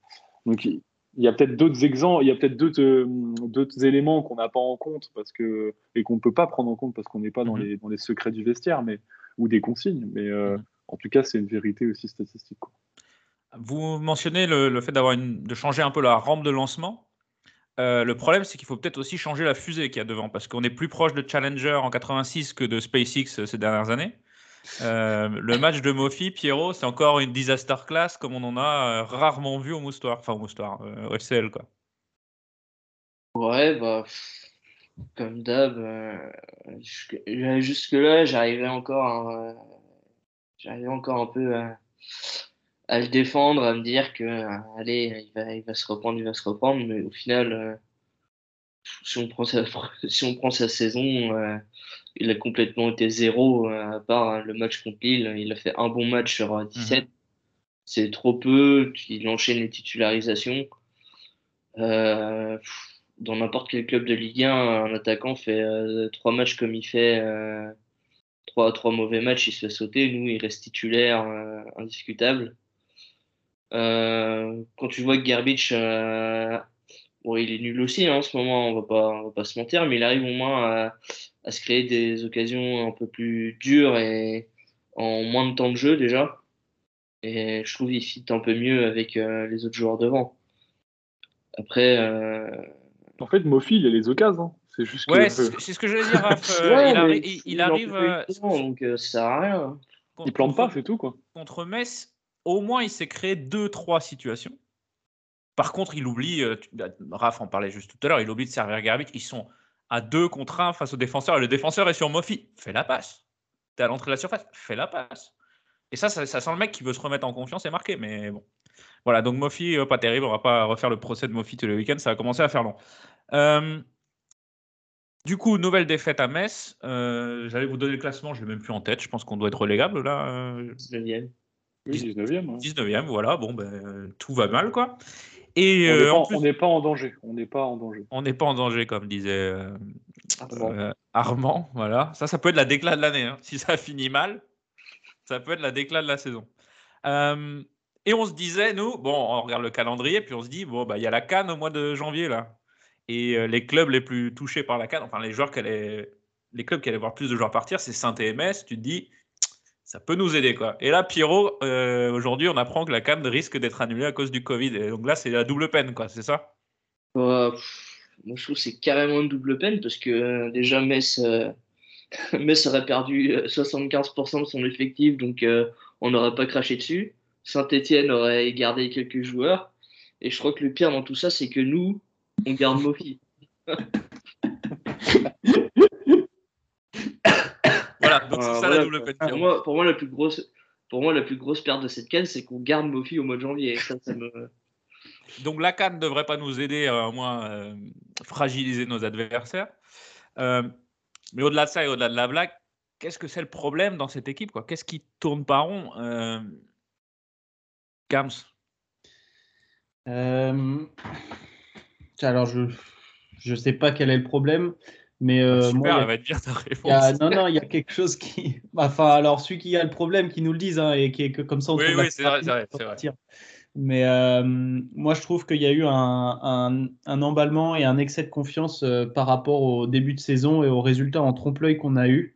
Speaker 6: Donc il, y a peut-être d'autres exemples, il y a peut-être d'autres euh, d'autres éléments qu'on n'a pas en compte parce que et qu'on ne peut pas prendre en compte parce qu'on n'est pas dans, les, dans les secrets du vestiaire, mais ou des consignes. Mais euh, en tout cas, c'est une vérité aussi statistique. quoi.
Speaker 3: Vous mentionnez le, le fait d'avoir une- de changer un peu la rampe de lancement. Euh, le problème, c'est qu'il faut peut-être aussi changer la fusée qu'il y a devant, parce qu'on est plus proche de Challenger en 86 que de SpaceX ces dernières années. Euh, le match de Mofi, Pierrot, c'est encore une disaster class comme on en a euh, rarement vu au Moustoir, enfin au Moustoir, euh, au FCL quoi.
Speaker 5: Ouais, bah, comme d'hab, euh, jusque- jusque-là, j'arrivais encore, encore un peu à, le défendre, à me dire que, allez, il va, il va se reprendre, il va se reprendre, mais au final, si on prend sa, si on prend sa saison, il a complètement été zéro, euh, à part euh, le match contre Lille, il a fait un bon match sur euh, 17. C'est trop peu, il enchaîne les titularisations. Euh, dans n'importe quel club de Ligue 1, un attaquant fait euh, trois matchs comme il fait euh, trois, trois mauvais matchs, il se fait sauter. Nous, il reste titulaire, indiscutable. Quand tu vois que Gerbich, euh, bon, il est nul aussi hein, en ce moment, on va pas, on va pas se mentir, mais il arrive au moins à, à se créer des occasions un peu plus dures et en moins de temps de jeu déjà. Et je trouve qu'il fit un peu mieux avec euh, les autres joueurs devant. Après. Euh...
Speaker 6: En fait, Mofi, il a les occasions. Hein. C'est juste
Speaker 3: ouais, c'est ce que je voulais dire, Raph. Euh, ouais, il, arri il, il, arrive. Euh,
Speaker 5: donc ça sert à rien.
Speaker 6: Il plante pas, c'est tout, quoi.
Speaker 3: Contre Metz, au moins, il s'est créé deux, trois situations. Par contre, il oublie, euh, bah, Raph en parlait juste tout à l'heure, il oublie de servir Garbit. Ils sont à deux contre un face au défenseur et le défenseur est sur Mofi. Fais la passe. T'es à l'entrée de la surface. Fais la passe. Et ça, ça, sent le mec qui veut se remettre en confiance et marquer. Mais bon. Voilà, donc Mofi, pas terrible. On va pas refaire le procès de Mofi tous les week-ends. Ça va commencer à faire long. Euh, du coup, nouvelle défaite à Metz. Euh, j'allais vous donner le classement, je ne l'ai même plus en tête. Je pense qu'on doit être relégable là.
Speaker 5: 19e.
Speaker 6: Oui, 19e.
Speaker 3: 19e, voilà. Bon, ben, tout va mal, quoi. Et
Speaker 6: on n'est pas, en danger. On n'est pas en danger.
Speaker 3: On n'est pas en danger, comme disait Armand. Voilà. Ça, ça peut être la déclat de l'année. Hein. Si ça finit mal, ça peut être la déclat de la saison. et on se disait, nous, bon, on regarde le calendrier, puis on se dit, bon, bah, il y a la Cannes au mois de janvier, là. Et les clubs les plus touchés par la Cannes, enfin, les joueurs allaient, les clubs qui allaient voir plus de joueurs partir, c'est Saint-EMS. Tu te dis, ça peut nous aider. Quoi. Et là, Pierrot, aujourd'hui, on apprend que la Cannes risque d'être annulée à cause du Covid. Donc là, c'est la double peine, quoi, c'est ça?
Speaker 5: Moi, je trouve que c'est carrément une double peine parce que déjà, Metz, Metz aurait perdu 75% de son effectif, donc on n'aurait pas craché dessus. Saint-Etienne aurait gardé quelques joueurs. Et je crois que le pire dans tout ça, c'est que nous, on garde Mofi.
Speaker 3: voilà, donc c'est ça la double peine.
Speaker 5: Pour moi, pour moi, la plus grosse, pour moi, la plus grosse perte de cette canne, c'est qu'on garde Mofi au mois de janvier. Ça, ça me...
Speaker 3: Donc la canne ne devrait pas nous aider à moins euh, fragiliser nos adversaires. Euh, mais au-delà de ça et au-delà de la blague, qu'est-ce que c'est le problème dans cette équipe Qu'est-ce qui tourne pas rond euh... Kams?
Speaker 4: Euh, alors, je ne sais pas quel est le problème. Mais euh,
Speaker 3: Super,
Speaker 4: moi,
Speaker 3: elle va te dire ta réponse.
Speaker 4: A, non, non, il y a quelque chose qui. Enfin, alors, celui qui a le problème, qui nous le dise, hein, et qui est que comme ça, on
Speaker 3: Oui, oui, c'est vrai, c'est vrai, vrai.
Speaker 4: Mais euh, moi, je trouve qu'il y a eu un, un, un, emballement et un excès de confiance euh, par rapport au début de saison et aux résultats en trompe-l'œil qu'on a eu.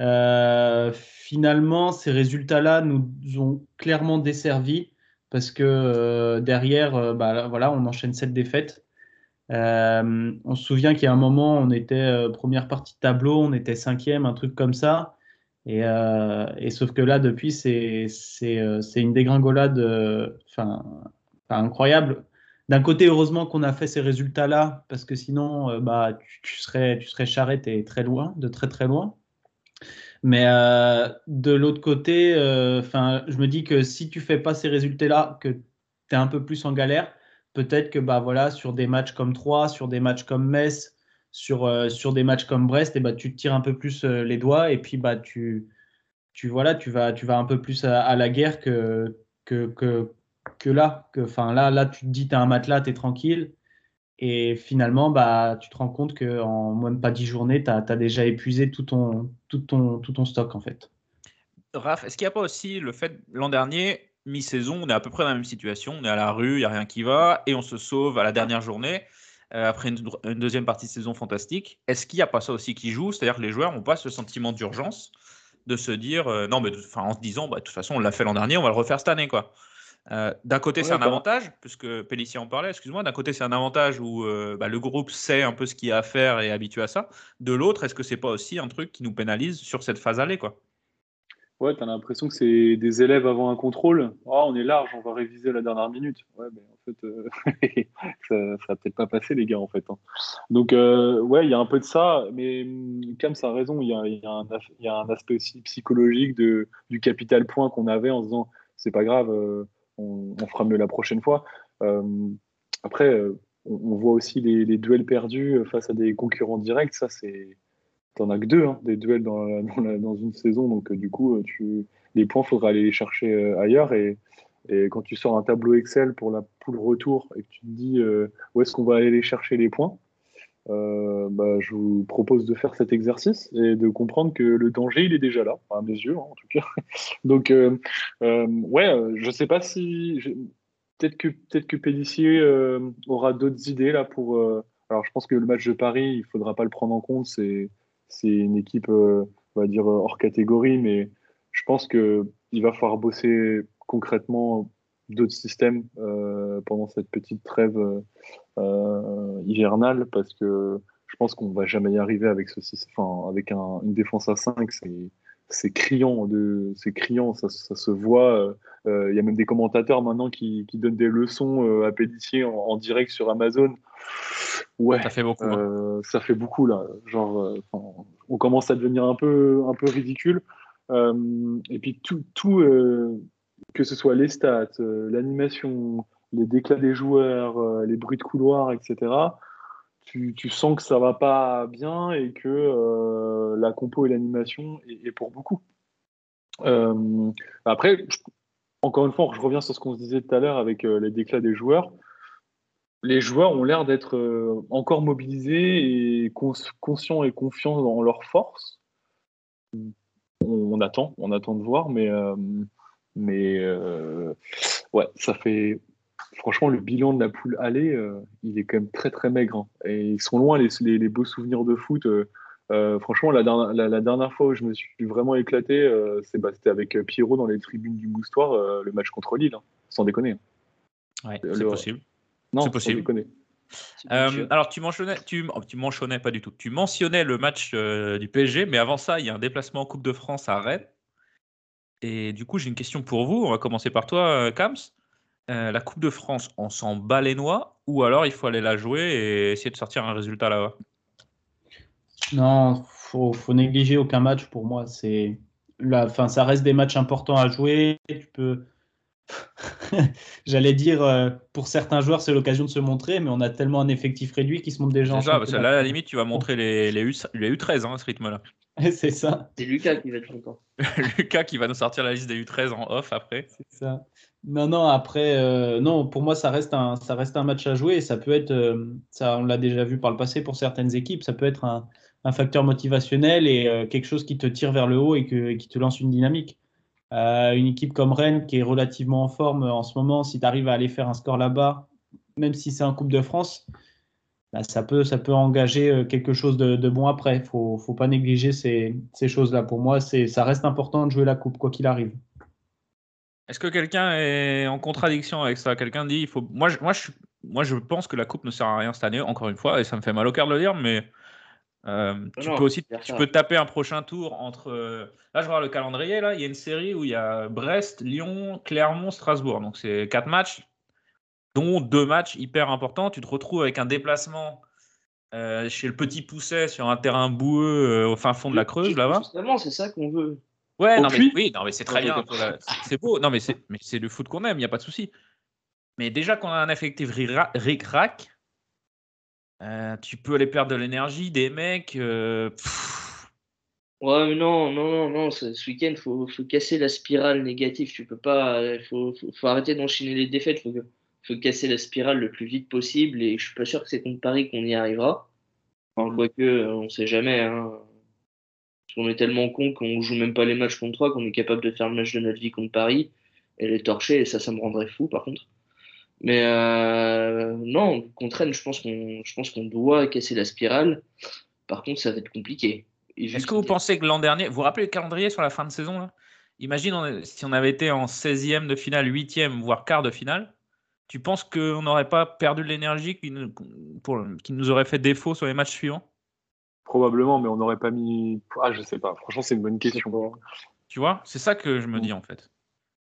Speaker 4: Euh, finalement, ces résultats-là nous ont clairement desservis parce que derrière, bah, voilà, on enchaîne cette défaite. Euh, on se souvient qu'il y a un moment, on était euh, première partie de tableau, on était cinquième, un truc comme ça. Et, euh, sauf que là, depuis, c'est une dégringolade enfin incroyable. D'un côté, heureusement qu'on a fait ces résultats-là, parce que sinon, bah, tu, serais, tu serais charré très loin, de très très loin. Mais de l'autre côté, je me dis que si tu fais pas ces résultats-là, que tu es un peu plus en galère, peut-être que bah, voilà, sur des matchs comme Troyes, sur des matchs comme Metz, sur, euh, sur des matchs comme Brest, et bah, tu te tires un peu plus euh, les doigts et puis bah, tu, tu, voilà, tu, vas, tu vas un peu plus à, la guerre que, que, que, que là. Que, là. Là, tu te dis, tu as un matelas, tu es tranquille. Et finalement, bah, tu te rends compte qu'en même pas 10 journées, tu as, as, déjà épuisé tout ton, tout, ton, tout ton stock en fait.
Speaker 3: Raph, est-ce qu'il n'y a pas aussi le fait, l'an dernier, mi-saison, on est à peu près dans la même situation. On est à la rue, il n'y a rien qui va, et on se sauve à la dernière journée, euh, après une, deuxième partie de saison fantastique. Est-ce qu'il n'y a pas ça aussi qui joue? C'est-à-dire que les joueurs n'ont pas ce sentiment d'urgence de se dire, euh, non, mais en se disant, bah, de toute façon, on l'a fait l'an dernier, on va le refaire cette année. quoi. Euh, d'un côté, c'est un avantage, puisque Pellissier en parlait, excuse-moi. D'un côté, c'est un avantage où bah, le groupe sait un peu ce qu'il y a à faire et est habitué à ça. De l'autre, est-ce que c'est pas aussi un truc qui nous pénalise sur cette phase allée quoi?
Speaker 6: Ouais, t'as l'impression que c'est des élèves avant un contrôle. Oh, on est large, on va réviser la dernière minute. Ouais, mais en fait, euh, ça, ça va peut-être pas passer, les gars, en fait. Hein. Donc, euh, ouais, il y a un peu de ça, mais hum, Cam, ça a raison. Il y a, y, a y a, un aspect aussi psychologique de, du capital point qu'on avait en se disant, c'est pas grave, euh, on, on, fera mieux la prochaine fois. après, on, on, voit aussi les, les, duels perdus face à des concurrents directs. Ça, c'est t'en as que deux, hein, des duels dans, dans, une saison. Donc, euh, du coup, euh, tu, les points, il faudra aller les chercher euh, ailleurs. Et, et, quand tu sors un tableau Excel pour la poule retour et que tu te dis où est-ce qu'on va aller chercher les points, bah, je vous propose de faire cet exercice et de comprendre que le danger, il est déjà là, à mes yeux, hein, en tout cas. Donc, ouais, je sais pas si. Peut-être que, peut que Pédissier aura d'autres idées là pour. alors, je pense que le match de Paris, il faudra pas le prendre en compte. C'est c'est une équipe, euh, on va dire, hors catégorie, mais je pense qu'il va falloir bosser concrètement d'autres systèmes pendant cette petite trêve hivernale parce que je pense qu'on va jamais y arriver avec ce enfin, avec une défense à 5 c'est criant criant ça, se voit il y a même des commentateurs maintenant qui, donnent des leçons à Pellissier en, direct sur Amazon ouais
Speaker 3: ça fait beaucoup hein.
Speaker 6: ça fait beaucoup là genre on commence à devenir un peu un peu ridicule et puis tout, tout que ce soit les stats l'animation les déclats des joueurs les bruits de couloir etc tu, sens que ça va pas bien et que euh, la compo et l'animation est, pour beaucoup. Euh, après, encore une fois, je reviens sur ce qu'on se disait tout à l'heure avec euh, les déclats des joueurs. Les joueurs ont l'air d'être encore mobilisés et conscients et confiants dans leurs forces. On, attend, on attend de voir, mais, mais ouais, ça fait franchement, le bilan de la poule aller, euh, il est quand même très très maigre. Hein. Et ils sont loin les, beaux souvenirs de foot. Euh, euh, franchement, la, la, dernière fois où je me suis vraiment éclaté, bah, c'était avec Pierrot dans les tribunes du Moustoir, le match contre Lille, hein. sans déconner.
Speaker 3: Ouais, c'est possible. Non, c'est possible. Sans déconner. alors tu mentionnais, tu, oh, tu mentionnais pas du tout. Tu mentionnais le match du PSG, mais avant ça, il y a un déplacement en Coupe de France à Rennes. Et du coup, j'ai une question pour vous. On va commencer par toi, Kams. Euh, la Coupe de France, on s'en bat les noix ou alors il faut aller la jouer et essayer de sortir un résultat là-bas?
Speaker 4: Non, faut, faut négliger aucun match pour moi. C'est la, fin, ça reste des matchs importants à jouer. Tu peux, j'allais dire, euh, pour certains joueurs, c'est l'occasion de se montrer, mais on a tellement un effectif réduit qui se montre déjà.
Speaker 3: C'est ça, parce que là, à la limite, tu vas montrer les, les, U, les U13 hein, à ce rythme-là.
Speaker 4: c'est ça.
Speaker 5: C'est Lucas qui va être content.
Speaker 3: Lucas qui va nous sortir la liste des U13 en off après.
Speaker 4: C'est ça. Non, non, après, euh, non, pour moi, ça reste, un, ça reste un match à jouer. Ça peut être, euh, ça, on l'a déjà vu par le passé pour certaines équipes, ça peut être un, facteur motivationnel et euh, quelque chose qui te tire vers le haut et, qui te lance une dynamique. une équipe comme Rennes, qui est relativement en forme en ce moment, si tu arrives à aller faire un score là-bas, même si c'est un Coupe de France, bah, ça, peut, engager quelque chose de, bon après. Il faut, faut, pas négliger ces, choses-là. Pour moi, ça reste important de jouer la Coupe, quoi qu'il arrive.
Speaker 3: Est-ce que quelqu'un est en contradiction avec ça? Quelqu'un dit faut. Moi, je, moi, je pense que la coupe ne sert à rien cette année, encore une fois, et ça me fait mal au cœur de le dire, mais euh, tu peux aussi tu peux taper un prochain tour entre. Euh, là, je vois le calendrier, là, il y a une série où il y a Brest, Lyon, Clermont, Strasbourg. Donc, c'est quatre matchs, dont deux matchs hyper importants. Tu te retrouves avec un déplacement euh, chez le Petit Pousset sur un terrain boueux au fin fond de la Creuse, là-bas.
Speaker 5: Justement, c'est ça qu'on veut.
Speaker 3: Ouais, non, mais, oui, non, mais c'est très bien. C'est beau. Non, mais c'est le foot qu'on aime, il n'y a pas de souci. Mais déjà qu'on a un effectif ric-rac, euh, tu peux aller perdre de l'énergie, des mecs. Euh,
Speaker 5: ouais, mais non, non, non, non. Ce, week-end, il faut, faut, casser la spirale négative. Tu peux pas. Il faut, faut, arrêter d'enchaîner les défaites. Il faut, faut, casser la spirale le plus vite possible. Et je suis pas sûr que c'est contre Paris qu'on y arrivera. Enfin, quoique, on sait jamais. Hein. On est tellement con qu'on joue même pas les matchs contre trois qu'on est capable de faire le match de notre vie contre Paris et les torcher, et ça, ça me rendrait fou par contre. Mais euh, non, contre Rennes, je pense qu'on, je pense qu'on doit casser la spirale. Par contre, ça va être compliqué.
Speaker 3: Est-ce que vous pensez que l'an dernier, vous vous rappelez le calendrier sur la fin de saison là? Imagine si on avait été en 16e de finale, 8e, voire quart de finale. Tu penses qu'on n'aurait pas perdu de l'énergie qui, qui nous aurait fait défaut sur les matchs suivants?
Speaker 6: Probablement, mais on n'aurait pas mis. Ah, je sais pas. Franchement, c'est une bonne question.
Speaker 3: Tu vois, c'est ça que je me dis en fait.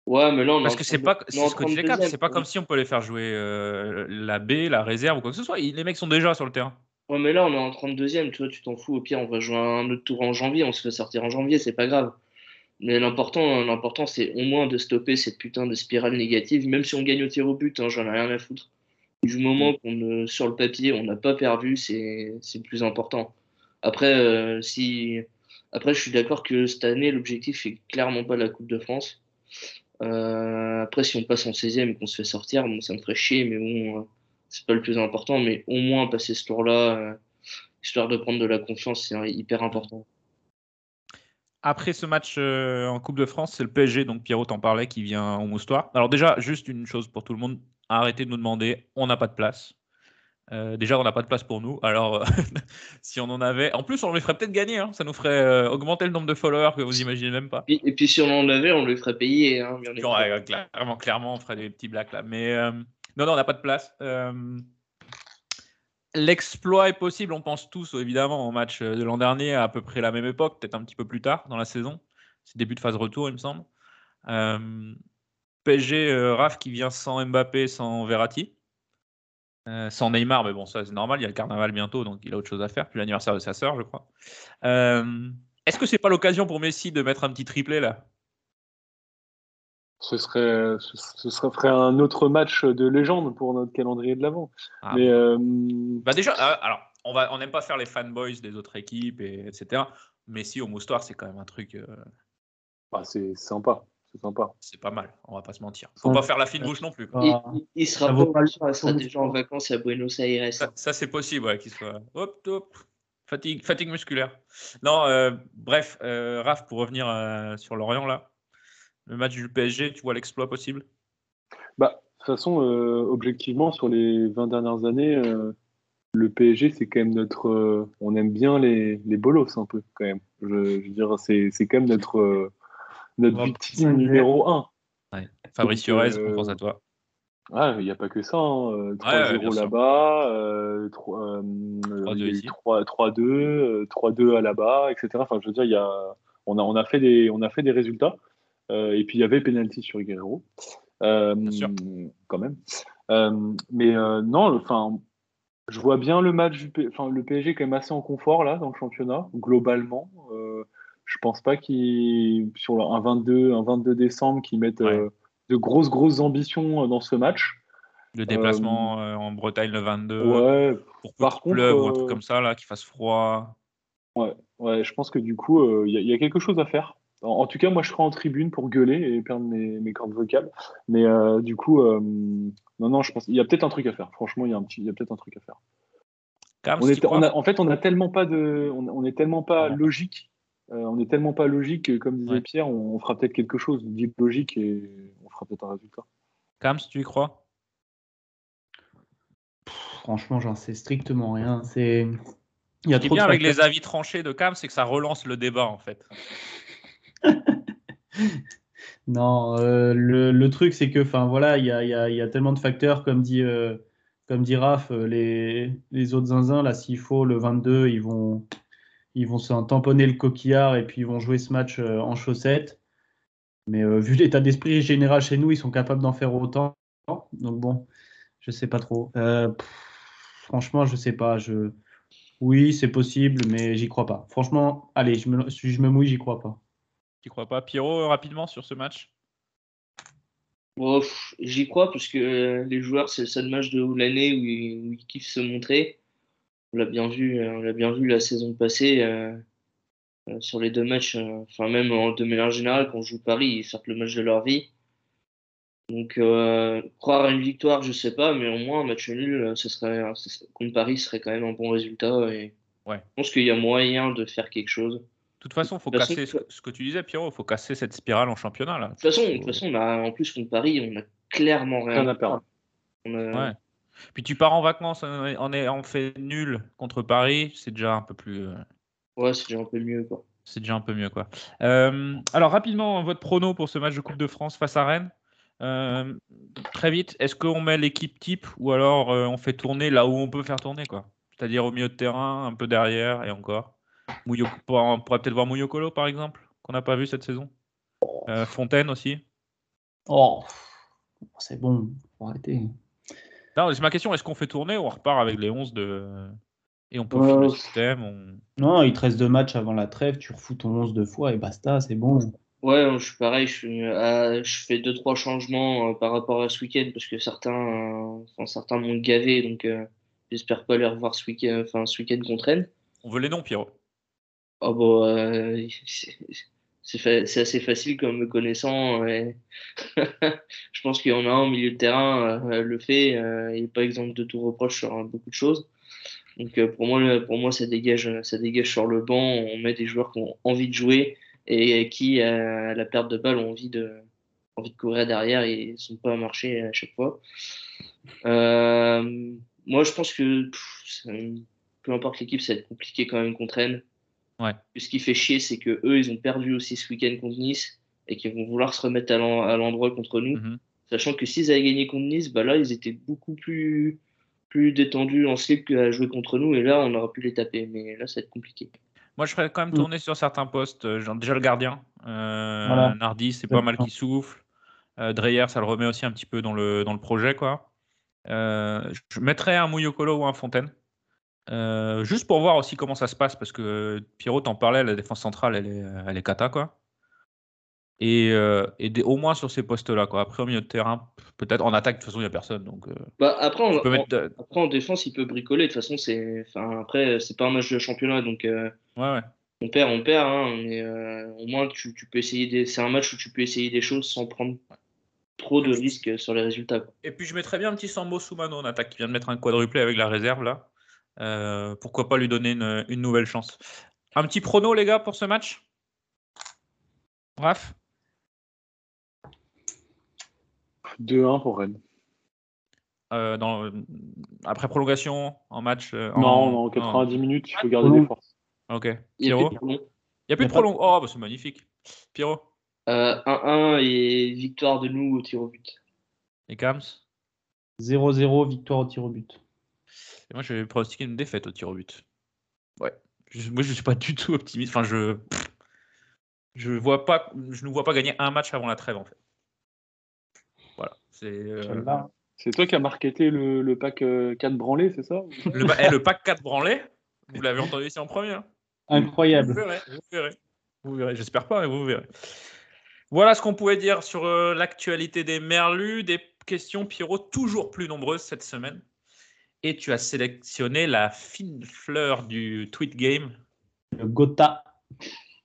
Speaker 5: Ouais, mais là, on
Speaker 3: Parce que c'est pas, c'est ce que c'est pas comme si on pouvait les faire jouer euh, la B, la réserve ou quoi que ce soit. Les mecs sont déjà sur le terrain.
Speaker 5: Ouais, mais là, on est en 32e, tu vois, tu t'en fous. Au pire, on va jouer un autre tour en janvier, on se fait sortir en janvier, c'est pas grave. Mais l'important, l'important, c'est au moins de stopper cette putain de spirale négative, même si on gagne au tir au but, hein, j'en ai rien à foutre. Du moment qu'on, sur le papier, on n'a pas perdu, c'est, c'est le plus important. Après, euh, si... Après, je suis d'accord que cette année, l'objectif est clairement pas la Coupe de France. Euh, après, si on passe en 16e et qu'on se fait sortir, bon, ça me ferait chier, mais bon, euh, c'est pas le plus important. Mais au moins, passer ce tour-là, histoire de prendre de la confiance, c'est hyper important.
Speaker 3: Après ce match en Coupe de France, c'est le PSG, donc Pierrot t'en parlait, qui vient au moustoir. Alors déjà, juste une chose pour tout le monde, arrêtez de nous demander, on n'a pas de place. Euh, déjà, on n'a pas de place pour nous. Alors, si on en avait. En plus, on les ferait peut-être gagner. hein. Ça nous ferait euh, augmenter le nombre de followers que vous imaginez même pas.
Speaker 5: Et, et puis si on en avait, on le ferait payer. Hein, bien
Speaker 3: Ouais,
Speaker 5: évidemment.
Speaker 3: euh, clairement, clairement, on ferait des petits blacks là. Mais euh, non, non, on n'a pas de place. Euh, L'exploit est possible, on pense tous évidemment au match de l'an dernier à, à peu près la même époque, peut-être un petit peu plus tard dans la saison. C'est début de phase retour, il me semble. Euh, PSG, euh, Raf qui vient sans Mbappé, sans Verratti. Euh, sans Neymar, mais bon, ça c'est normal, il y a le carnaval bientôt, donc il a autre chose à faire, puis l'anniversaire de sa sœur, je crois. Euh, Est-ce que c'est pas l'occasion pour Messi de mettre un petit triplé là?
Speaker 6: Ce serait, ce, serait ferait un autre match de légende pour notre calendrier de l'avant.
Speaker 3: Ah,
Speaker 6: Mais euh,
Speaker 3: Bah déjà, alors, on va, on n'aime pas faire les fanboys des autres équipes, et, etc. Messi au moustoir, c'est quand même un truc,
Speaker 6: bah, c'est sympa. C'est sympa.
Speaker 3: c'est pas mal, on va pas se mentir. Faut pas faire la fine bouche non plus. quoi.
Speaker 5: Il,
Speaker 4: Ah,
Speaker 5: il- il sera
Speaker 4: ça
Speaker 5: pas il sera
Speaker 4: coup.
Speaker 5: déjà en vacances à Buenos Aires.
Speaker 3: Ça, ça, c'est possible, ouais, qu'il soit. Hop, hop. Fatigue, fatigue musculaire. Non, euh, bref, euh, Raph, pour revenir euh, sur Lorient, là, le match du PSG, tu vois l'exploit possible?
Speaker 6: Bah, de toute façon, euh, objectivement, sur les 20 dernières années, euh, le PSG, c'est quand même notre. euh, on aime bien les, les bolos un peu, quand même. Je, je veux dire, c'est c'est quand même notre, euh, notre
Speaker 4: Ouais,
Speaker 6: victime numéro 1.
Speaker 3: Fabrice
Speaker 6: Donc,
Speaker 3: Fiorez,
Speaker 6: euh,
Speaker 3: on pense à toi.
Speaker 6: Ah, il n'y a pas que ça. hein. Euh,
Speaker 3: ouais,
Speaker 6: 3-0 là-bas, euh, trois- euh,
Speaker 3: 3-2
Speaker 6: il y a eu
Speaker 3: ici.
Speaker 6: 3 3-2, euh, 3-2 à là-bas, etc. Enfin, je veux dire, il y a, on, a, on, a fait des, on a fait des résultats. Euh, et puis, il y avait penalty sur Guerrero. Euh,
Speaker 3: Bien sûr.
Speaker 6: Quand même. Euh, mais euh, non, enfin, je vois bien le match du P- enfin, le PSG quand même assez en confort là dans le championnat, globalement. Je pense pas qu'ils, sur un 22, un 22 décembre, qu'ils mettent
Speaker 3: Ouais.
Speaker 6: euh, de grosses, grosses ambitions euh, dans ce match.
Speaker 3: Le déplacement euh, en Bretagne le 22,
Speaker 6: Ouais,
Speaker 3: pour
Speaker 6: par contre,
Speaker 3: pleuve ou un truc comme ça, là, qu'il fasse froid.
Speaker 6: ouais, ouais, je pense que du coup, il y, a- il y a quelque chose à faire. En, en tout cas, moi, je serai en tribune pour gueuler et perdre mes, mes cordes vocales. Mais du coup, non, non, je pense qu'il y a peut-être un truc à faire. Franchement, il y a, un petit, il y a peut-être un truc à faire.
Speaker 3: Cam,
Speaker 6: On
Speaker 3: tu
Speaker 6: est,
Speaker 3: crois
Speaker 6: on a, en fait, on a tellement pas de, on, on est tellement pas logique. Euh, on est tellement pas logique que, comme disait
Speaker 3: Ouais.
Speaker 6: Pierre, on, on fera peut-être quelque chose, dit logique et on fera peut-être un résultat.
Speaker 3: Cam, tu y crois?
Speaker 4: Franchement, j'en sais strictement rien. C'est. Il y a
Speaker 3: Ce qui est bien avec les avis tranchés de Cam, c'est que ça relance le débat, en fait.
Speaker 4: Non, euh, le, le truc, c'est que, enfin, voilà, il y a, il y a- il y a tellement de facteurs, comme dit, euh, comme dit Raph, euh, les, les autres zinzins, là, s'il faut, le 22, ils vont, ils vont se tamponner le coquillard et puis ils vont jouer ce match euh, en chaussettes. Mais euh, vu l'état d'esprit général chez nous, ils sont capables d'en faire autant. Donc bon, je sais pas trop. Euh, pff, franchement, je sais pas. Je... Oui, c'est possible, mais j'y crois pas. Franchement, allez, je me, si je me mouille, j'y crois pas.
Speaker 3: Tu crois pas Pierrot, rapidement, sur ce match?
Speaker 5: J'y crois parce que les joueurs, c'est le seul match de l'année où ils kiffent se montrer. On l'a bien vu, euh, on l'a bien vu la saison passée euh, euh, sur les deux matchs. euh, Enfin, même en de manière générale, quand on joue Paris, ils sortent le match de leur vie. Donc, euh, croire à une victoire, je sais pas, mais au moins un match nul, ce serait, contre Paris, serait quand même un bon résultat. Et
Speaker 3: Ouais.
Speaker 5: je pense qu'il y a moyen de faire quelque chose.
Speaker 3: De toute façon, il faut
Speaker 5: De
Speaker 3: casser
Speaker 5: façon,
Speaker 3: ce, ce que tu disais, Pierrot, il faut casser cette spirale en championnat. Là.
Speaker 5: De toute façon, de toute façon on a, en plus contre Paris, on a clairement rien,
Speaker 6: Rien à perdre.
Speaker 5: On a-
Speaker 3: Ouais. Puis tu pars en vacances en en ayant fait nul contre Paris, c'est déjà un peu plus. euh,
Speaker 5: Ouais, c'est déjà un peu mieux. Quoi.
Speaker 3: C'est déjà un peu mieux, quoi. Euh, alors, rapidement, votre prono pour ce match de Coupe de France face à Rennes. Euh, très vite, est-ce qu'on met l'équipe type ou alors euh, on fait tourner là où on peut faire tourner, quoi? C'est-à-dire au milieu de terrain, un peu derrière et encore. Mouyo- on pourrait peut-être voir Mouyokolo, par exemple, qu'on n'a pas vu cette saison. Euh, Fontaine aussi.
Speaker 4: Oh, c'est bon, faut arrêter.
Speaker 3: Non, c'est ma question, est-ce qu'on fait tourner ou on repart avec les 11 de... Et on peut
Speaker 4: Euh,
Speaker 3: le système on...
Speaker 4: Non, il te reste deux matchs avant la trêve, tu refous ton 11 deux fois et basta, c'est bon.
Speaker 5: Ouais, je suis pareil, je, suis, euh, je fais deux trois changements euh, par rapport à ce week-end parce que certains, euh, enfin, certains m'ont gavé, donc euh, j'espère pas les revoir ce week-end, enfin ce week-end contre Rennes.
Speaker 3: on veut les noms, Pierrot.
Speaker 5: Oh bon, euh, c'est assez facile comme me connaissant. je pense qu'il y en a un au milieu de terrain, euh, le fait, euh, il n'est pas exemple de tout reproche sur euh, beaucoup de choses. Donc pour moi, pour moi, ça dégage, ça dégage sur le banc. On met des joueurs qui ont envie de jouer et qui, à la perte de balle, ont envie de, envie de courir derrière et ne sont pas à marcher à chaque fois. Moi, je pense que peu importe l'équipe, ça va être compliqué quand même contre Rennes.
Speaker 3: Ouais.
Speaker 5: Ce qui fait chier, c'est que eux, ils ont perdu aussi ce week-end contre Nice et qu'ils vont vouloir se remettre à l'en- à l'endroit contre nous.
Speaker 3: Mhm.
Speaker 5: Sachant que s'ils avaient gagné contre Nice, bah là, ils étaient beaucoup plus, plus détendus en slip qu'à jouer contre nous. Et là, on aurait pu les taper. Mais là, ça va être compliqué.
Speaker 3: Moi, je ferais quand même
Speaker 4: Mm.
Speaker 3: tourner sur certains postes. Euh, genre déjà le gardien. Euh,
Speaker 4: Voilà.
Speaker 3: Nardi, c'est pas mal qui souffle. Euh, Dreyer, ça le remet aussi un petit peu dans le, dans le projet. quoi. Euh, je mettrais un Mouyokolo ou un Fontaine. Euh, juste pour voir aussi comment ça se passe, parce que Pierrot t'en parlait, la défense centrale, elle est, elle est cata, quoi. Et, euh, et des- au moins sur ces postes-là, quoi. Après, au milieu de terrain, peut-être en attaque, de toute façon, il n'y a personne. Donc, euh,
Speaker 5: Bah, après, on,
Speaker 3: mettre. euh,
Speaker 5: après, en défense, il peut bricoler. De toute façon, c'est, enfin, après, c'est pas un match de championnat. Donc, euh,
Speaker 3: Ouais, ouais.
Speaker 5: on perd, on perd. Hein, mais euh, au moins, tu, tu peux essayer des... c'est un match où tu peux essayer des choses sans prendre trop de risques sur les résultats.
Speaker 3: Et puis je mettrais bien un petit Sambo Soumano en attaque qui vient de mettre un quadruplé avec la réserve là. Euh, pourquoi pas lui donner une, une nouvelle chance. Un petit prono les gars pour ce match? Bref.
Speaker 6: 2-1 pour Rennes.
Speaker 3: Euh, dans, après prolongation en match. euh, en-
Speaker 6: Non,
Speaker 3: en-
Speaker 6: 90 minutes, il faut garder des forces.
Speaker 3: Ok. Pierrot?
Speaker 5: plus de prolong.
Speaker 3: Il n'y a plus de
Speaker 4: Il y a pas de-
Speaker 3: prolong. Oh, bah, c'est magnifique. Pierrot?
Speaker 5: Euh, 1-1 et victoire de nous au tir au but.
Speaker 3: et Kams?
Speaker 4: 0-0, victoire au tir au but.
Speaker 3: Et moi, je vais pronostiquer une défaite au tir au but. Ouais. Je- moi, je suis pas du tout optimiste. Enfin, je. Je vois pas. Je ne vois pas gagner un match avant la trêve, en fait. Voilà. C'est. euh.
Speaker 6: C'est toi qui as marketé le, le pack 4 branlés, c'est ça?
Speaker 3: Le, eh, le pack 4 branlé, vous l'avez entendu ici en premier. hein? Vous
Speaker 4: Incroyable.
Speaker 3: verrez, vous verrez. Vous verrez. J'espère pas, mais vous verrez. Voilà ce qu'on pouvait dire sur euh, l'actualité des Merlus. Des questions, Pierrot, toujours plus nombreuses cette semaine. Et tu as sélectionné la fine fleur du tweet game.
Speaker 4: Le Gotha,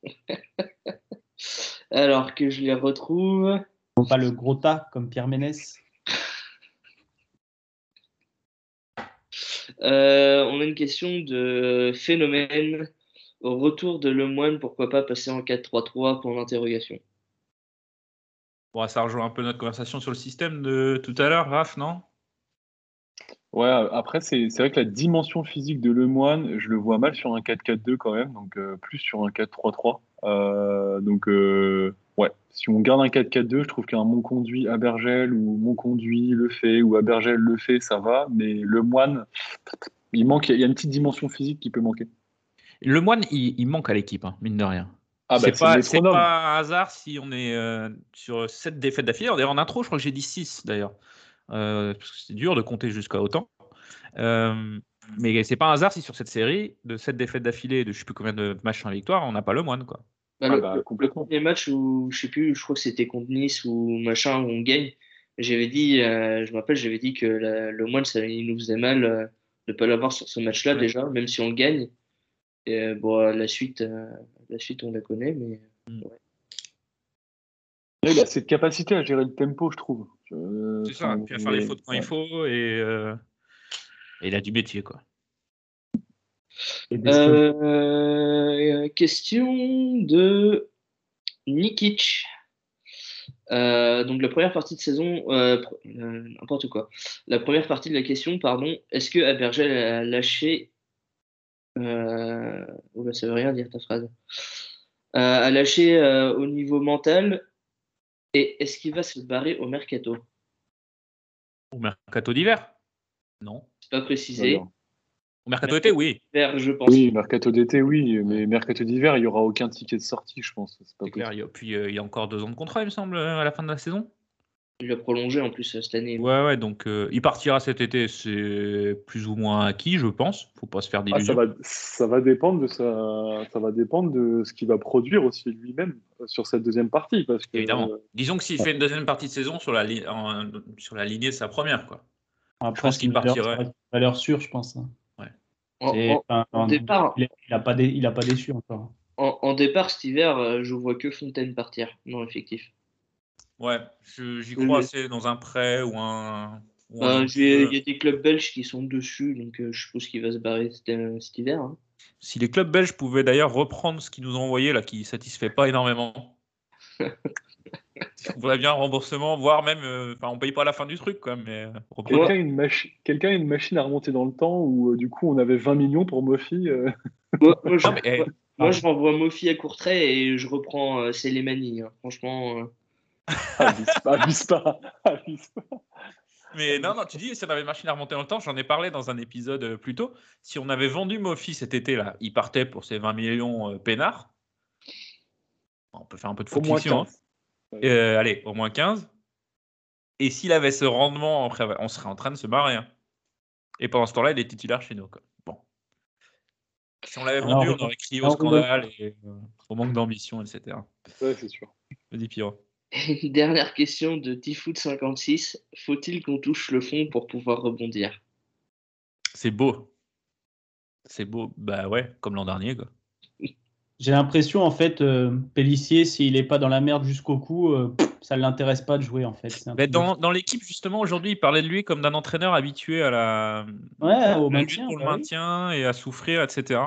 Speaker 5: Alors que je les retrouve.
Speaker 4: non pas le Grota comme Pierre Ménès.
Speaker 5: Euh, on a une question de phénomène. Au retour de Lemoine, pourquoi pas passer en 4-3-3 pour l'interrogation?
Speaker 3: Bon, ça rejoint un peu notre conversation sur le système de tout à l'heure, Raph, non?
Speaker 6: Ouais, après, c'est c'est vrai que la dimension physique de Lemoine, je le vois mal sur un 4-4-2 quand même, donc euh, plus sur un 4-3-3. Euh, donc, euh, ouais, si on garde un 4-4-2, je trouve qu'un Monconduit Abergel ou Monconduit le fait ou Abergel le fait, ça va, mais Lemoine, il manque, il y a une petite dimension physique qui peut manquer.
Speaker 3: Le moine, il, il manque à l'équipe, hein, mine de rien.
Speaker 6: Ah bah,
Speaker 3: c'est pas, c'est
Speaker 6: métronome.
Speaker 3: pas un hasard si on est euh, sur 7 défaites d'affilée. D'ailleurs, en intro, je crois que j'ai dit 6 d'ailleurs. Euh, parce que c'est dur de compter jusqu'à autant. Euh, mais c'est pas un hasard si sur cette série de 7 défaites d'affilée et de je sais plus combien de matchs en victoire, on n'a pas le moine. Quoi.
Speaker 5: Bah,
Speaker 6: Ah
Speaker 5: le,
Speaker 6: bah, complètement.
Speaker 5: premier match où, je sais plus, je crois que c'était contre Nice ou machin, où on gagne, j'avais dit, euh, je me rappelle, j'avais dit que la- le moine, ça, il nous faisait mal euh, de ne pas l'avoir sur ce match-là
Speaker 3: Ouais.
Speaker 5: déjà, même si on le gagne. Et, euh, bon, la suite, euh, la suite, on la connaît, mais
Speaker 6: Ouais, il a cette capacité à gérer le tempo, je trouve.
Speaker 3: C'est ça, puis à faire les fautes quand
Speaker 6: ouais.
Speaker 3: il faut et, euh, et il a du métier. quoi.
Speaker 4: Des
Speaker 5: Euh, question de Nikic. Euh, donc la première partie de saison, euh, euh, n'importe quoi. La première partie de la question, pardon. Est-ce que Abergel a lâché euh, oh bah, ça veut rien dire ta phrase. Euh, a lâché euh, au niveau mental et est-ce qu'il va se barrer au mercato?
Speaker 3: Au mercato d'hiver Non.
Speaker 5: C'est pas précisé.
Speaker 6: Alors,
Speaker 3: Au mercato d'été, oui.
Speaker 5: Vert, je pense.
Speaker 6: Oui, mercato d'été, oui, mais mercato d'hiver, il n'y aura aucun ticket de sortie, je pense. C'est pas
Speaker 3: clair.
Speaker 6: possible.
Speaker 3: Il y a- puis euh, il y a encore deux ans de contrat, il me semble, à la fin de la saison.
Speaker 5: Il a prolongé en plus cette année.
Speaker 3: Ouais, ouais, donc euh, il partira cet été, c'est plus ou moins acquis, je pense. Faut pas se faire
Speaker 6: Ah, ça,
Speaker 3: d'illusions.
Speaker 6: va, ça va dépendre de sa, ça va dépendre de ce qu'il va produire aussi lui-même euh, sur cette deuxième partie, parce que
Speaker 3: Évidemment.
Speaker 6: euh,
Speaker 3: Disons que s'il fait une deuxième partie de saison sur la, li- en- sur la lignée de sa première, quoi.
Speaker 4: Après,
Speaker 3: pense qu'il
Speaker 4: une valeur-
Speaker 3: partirait.
Speaker 4: valeur sûre, je pense. hein.
Speaker 5: En,
Speaker 4: C'est-
Speaker 5: en-
Speaker 4: enfin,
Speaker 5: en départ,
Speaker 4: il, il a pas dé- il a pas déçu encore.
Speaker 5: en, en départ cet hiver, euh, je vois que Fontaine partir dans l'effectif.
Speaker 3: Ouais, je- j'y crois assez dans un prêt ou un. ou
Speaker 5: euh, Il y a des clubs belges qui sont dessus, donc euh, je suppose qu'il va se barrer cet, euh, cet hiver. hein.
Speaker 3: Si les clubs belges pouvaient d'ailleurs reprendre ce qu'ils nous ont envoyé, là, qui satisfait pas énormément. On voudrait bien un remboursement, voire même, euh, enfin, on paye pas à la fin du truc, quoi. Mais euh.
Speaker 6: Quelqu'un a, une machi- quelqu'un a une machine à remonter dans le temps où euh, du coup on avait 20 millions pour Mofi. euh.
Speaker 5: Moi, moi, je,
Speaker 3: Non, mais, eh,
Speaker 5: je renvoie Mofi à Courtrai et je reprends euh, Selemani. hein. Franchement, euh,
Speaker 6: Abuse pas, abuse pas, abuse pas.
Speaker 3: Mais non, non, tu dis, si on avait une machine à remonter dans le temps, j'en ai parlé dans un épisode euh, plus tôt. Si on avait vendu Mofi cet été-là, il partait pour ses 20 millions euh, peinards. On peut faire un peu de fiction.
Speaker 6: 15.
Speaker 3: Euh, allez, au moins 15. Et s'il avait ce rendement, on serait en train de se marrer. hein. Et pendant ce temps-là, il est titulaire chez nous. quoi. Bon. Si on l'avait
Speaker 4: Alors,
Speaker 3: vendu, on aurait crié au scandale et euh, au manque d'ambition, etc.
Speaker 6: Ouais, c'est sûr.
Speaker 3: Vas-y, Pierrot.
Speaker 5: Une dernière question de Tifoot56. Faut-il qu'on touche le fond pour pouvoir rebondir?
Speaker 3: C'est beau. C'est beau. Bah ouais, comme l'an dernier. Quoi.
Speaker 4: J'ai l'impression, en fait, euh, Pellissier, s'il n'est pas dans la merde jusqu'au cou, euh, ça ne l'intéresse pas de jouer, en fait.
Speaker 3: Mais
Speaker 4: truc
Speaker 3: dans, dans l'équipe, justement, aujourd'hui, il parlait de lui comme d'un entraîneur habitué à la,
Speaker 4: Ouais,
Speaker 3: à
Speaker 4: au
Speaker 3: la
Speaker 4: maintien,
Speaker 3: lutte pour le
Speaker 4: bah oui.
Speaker 3: maintien et à souffrir, etc.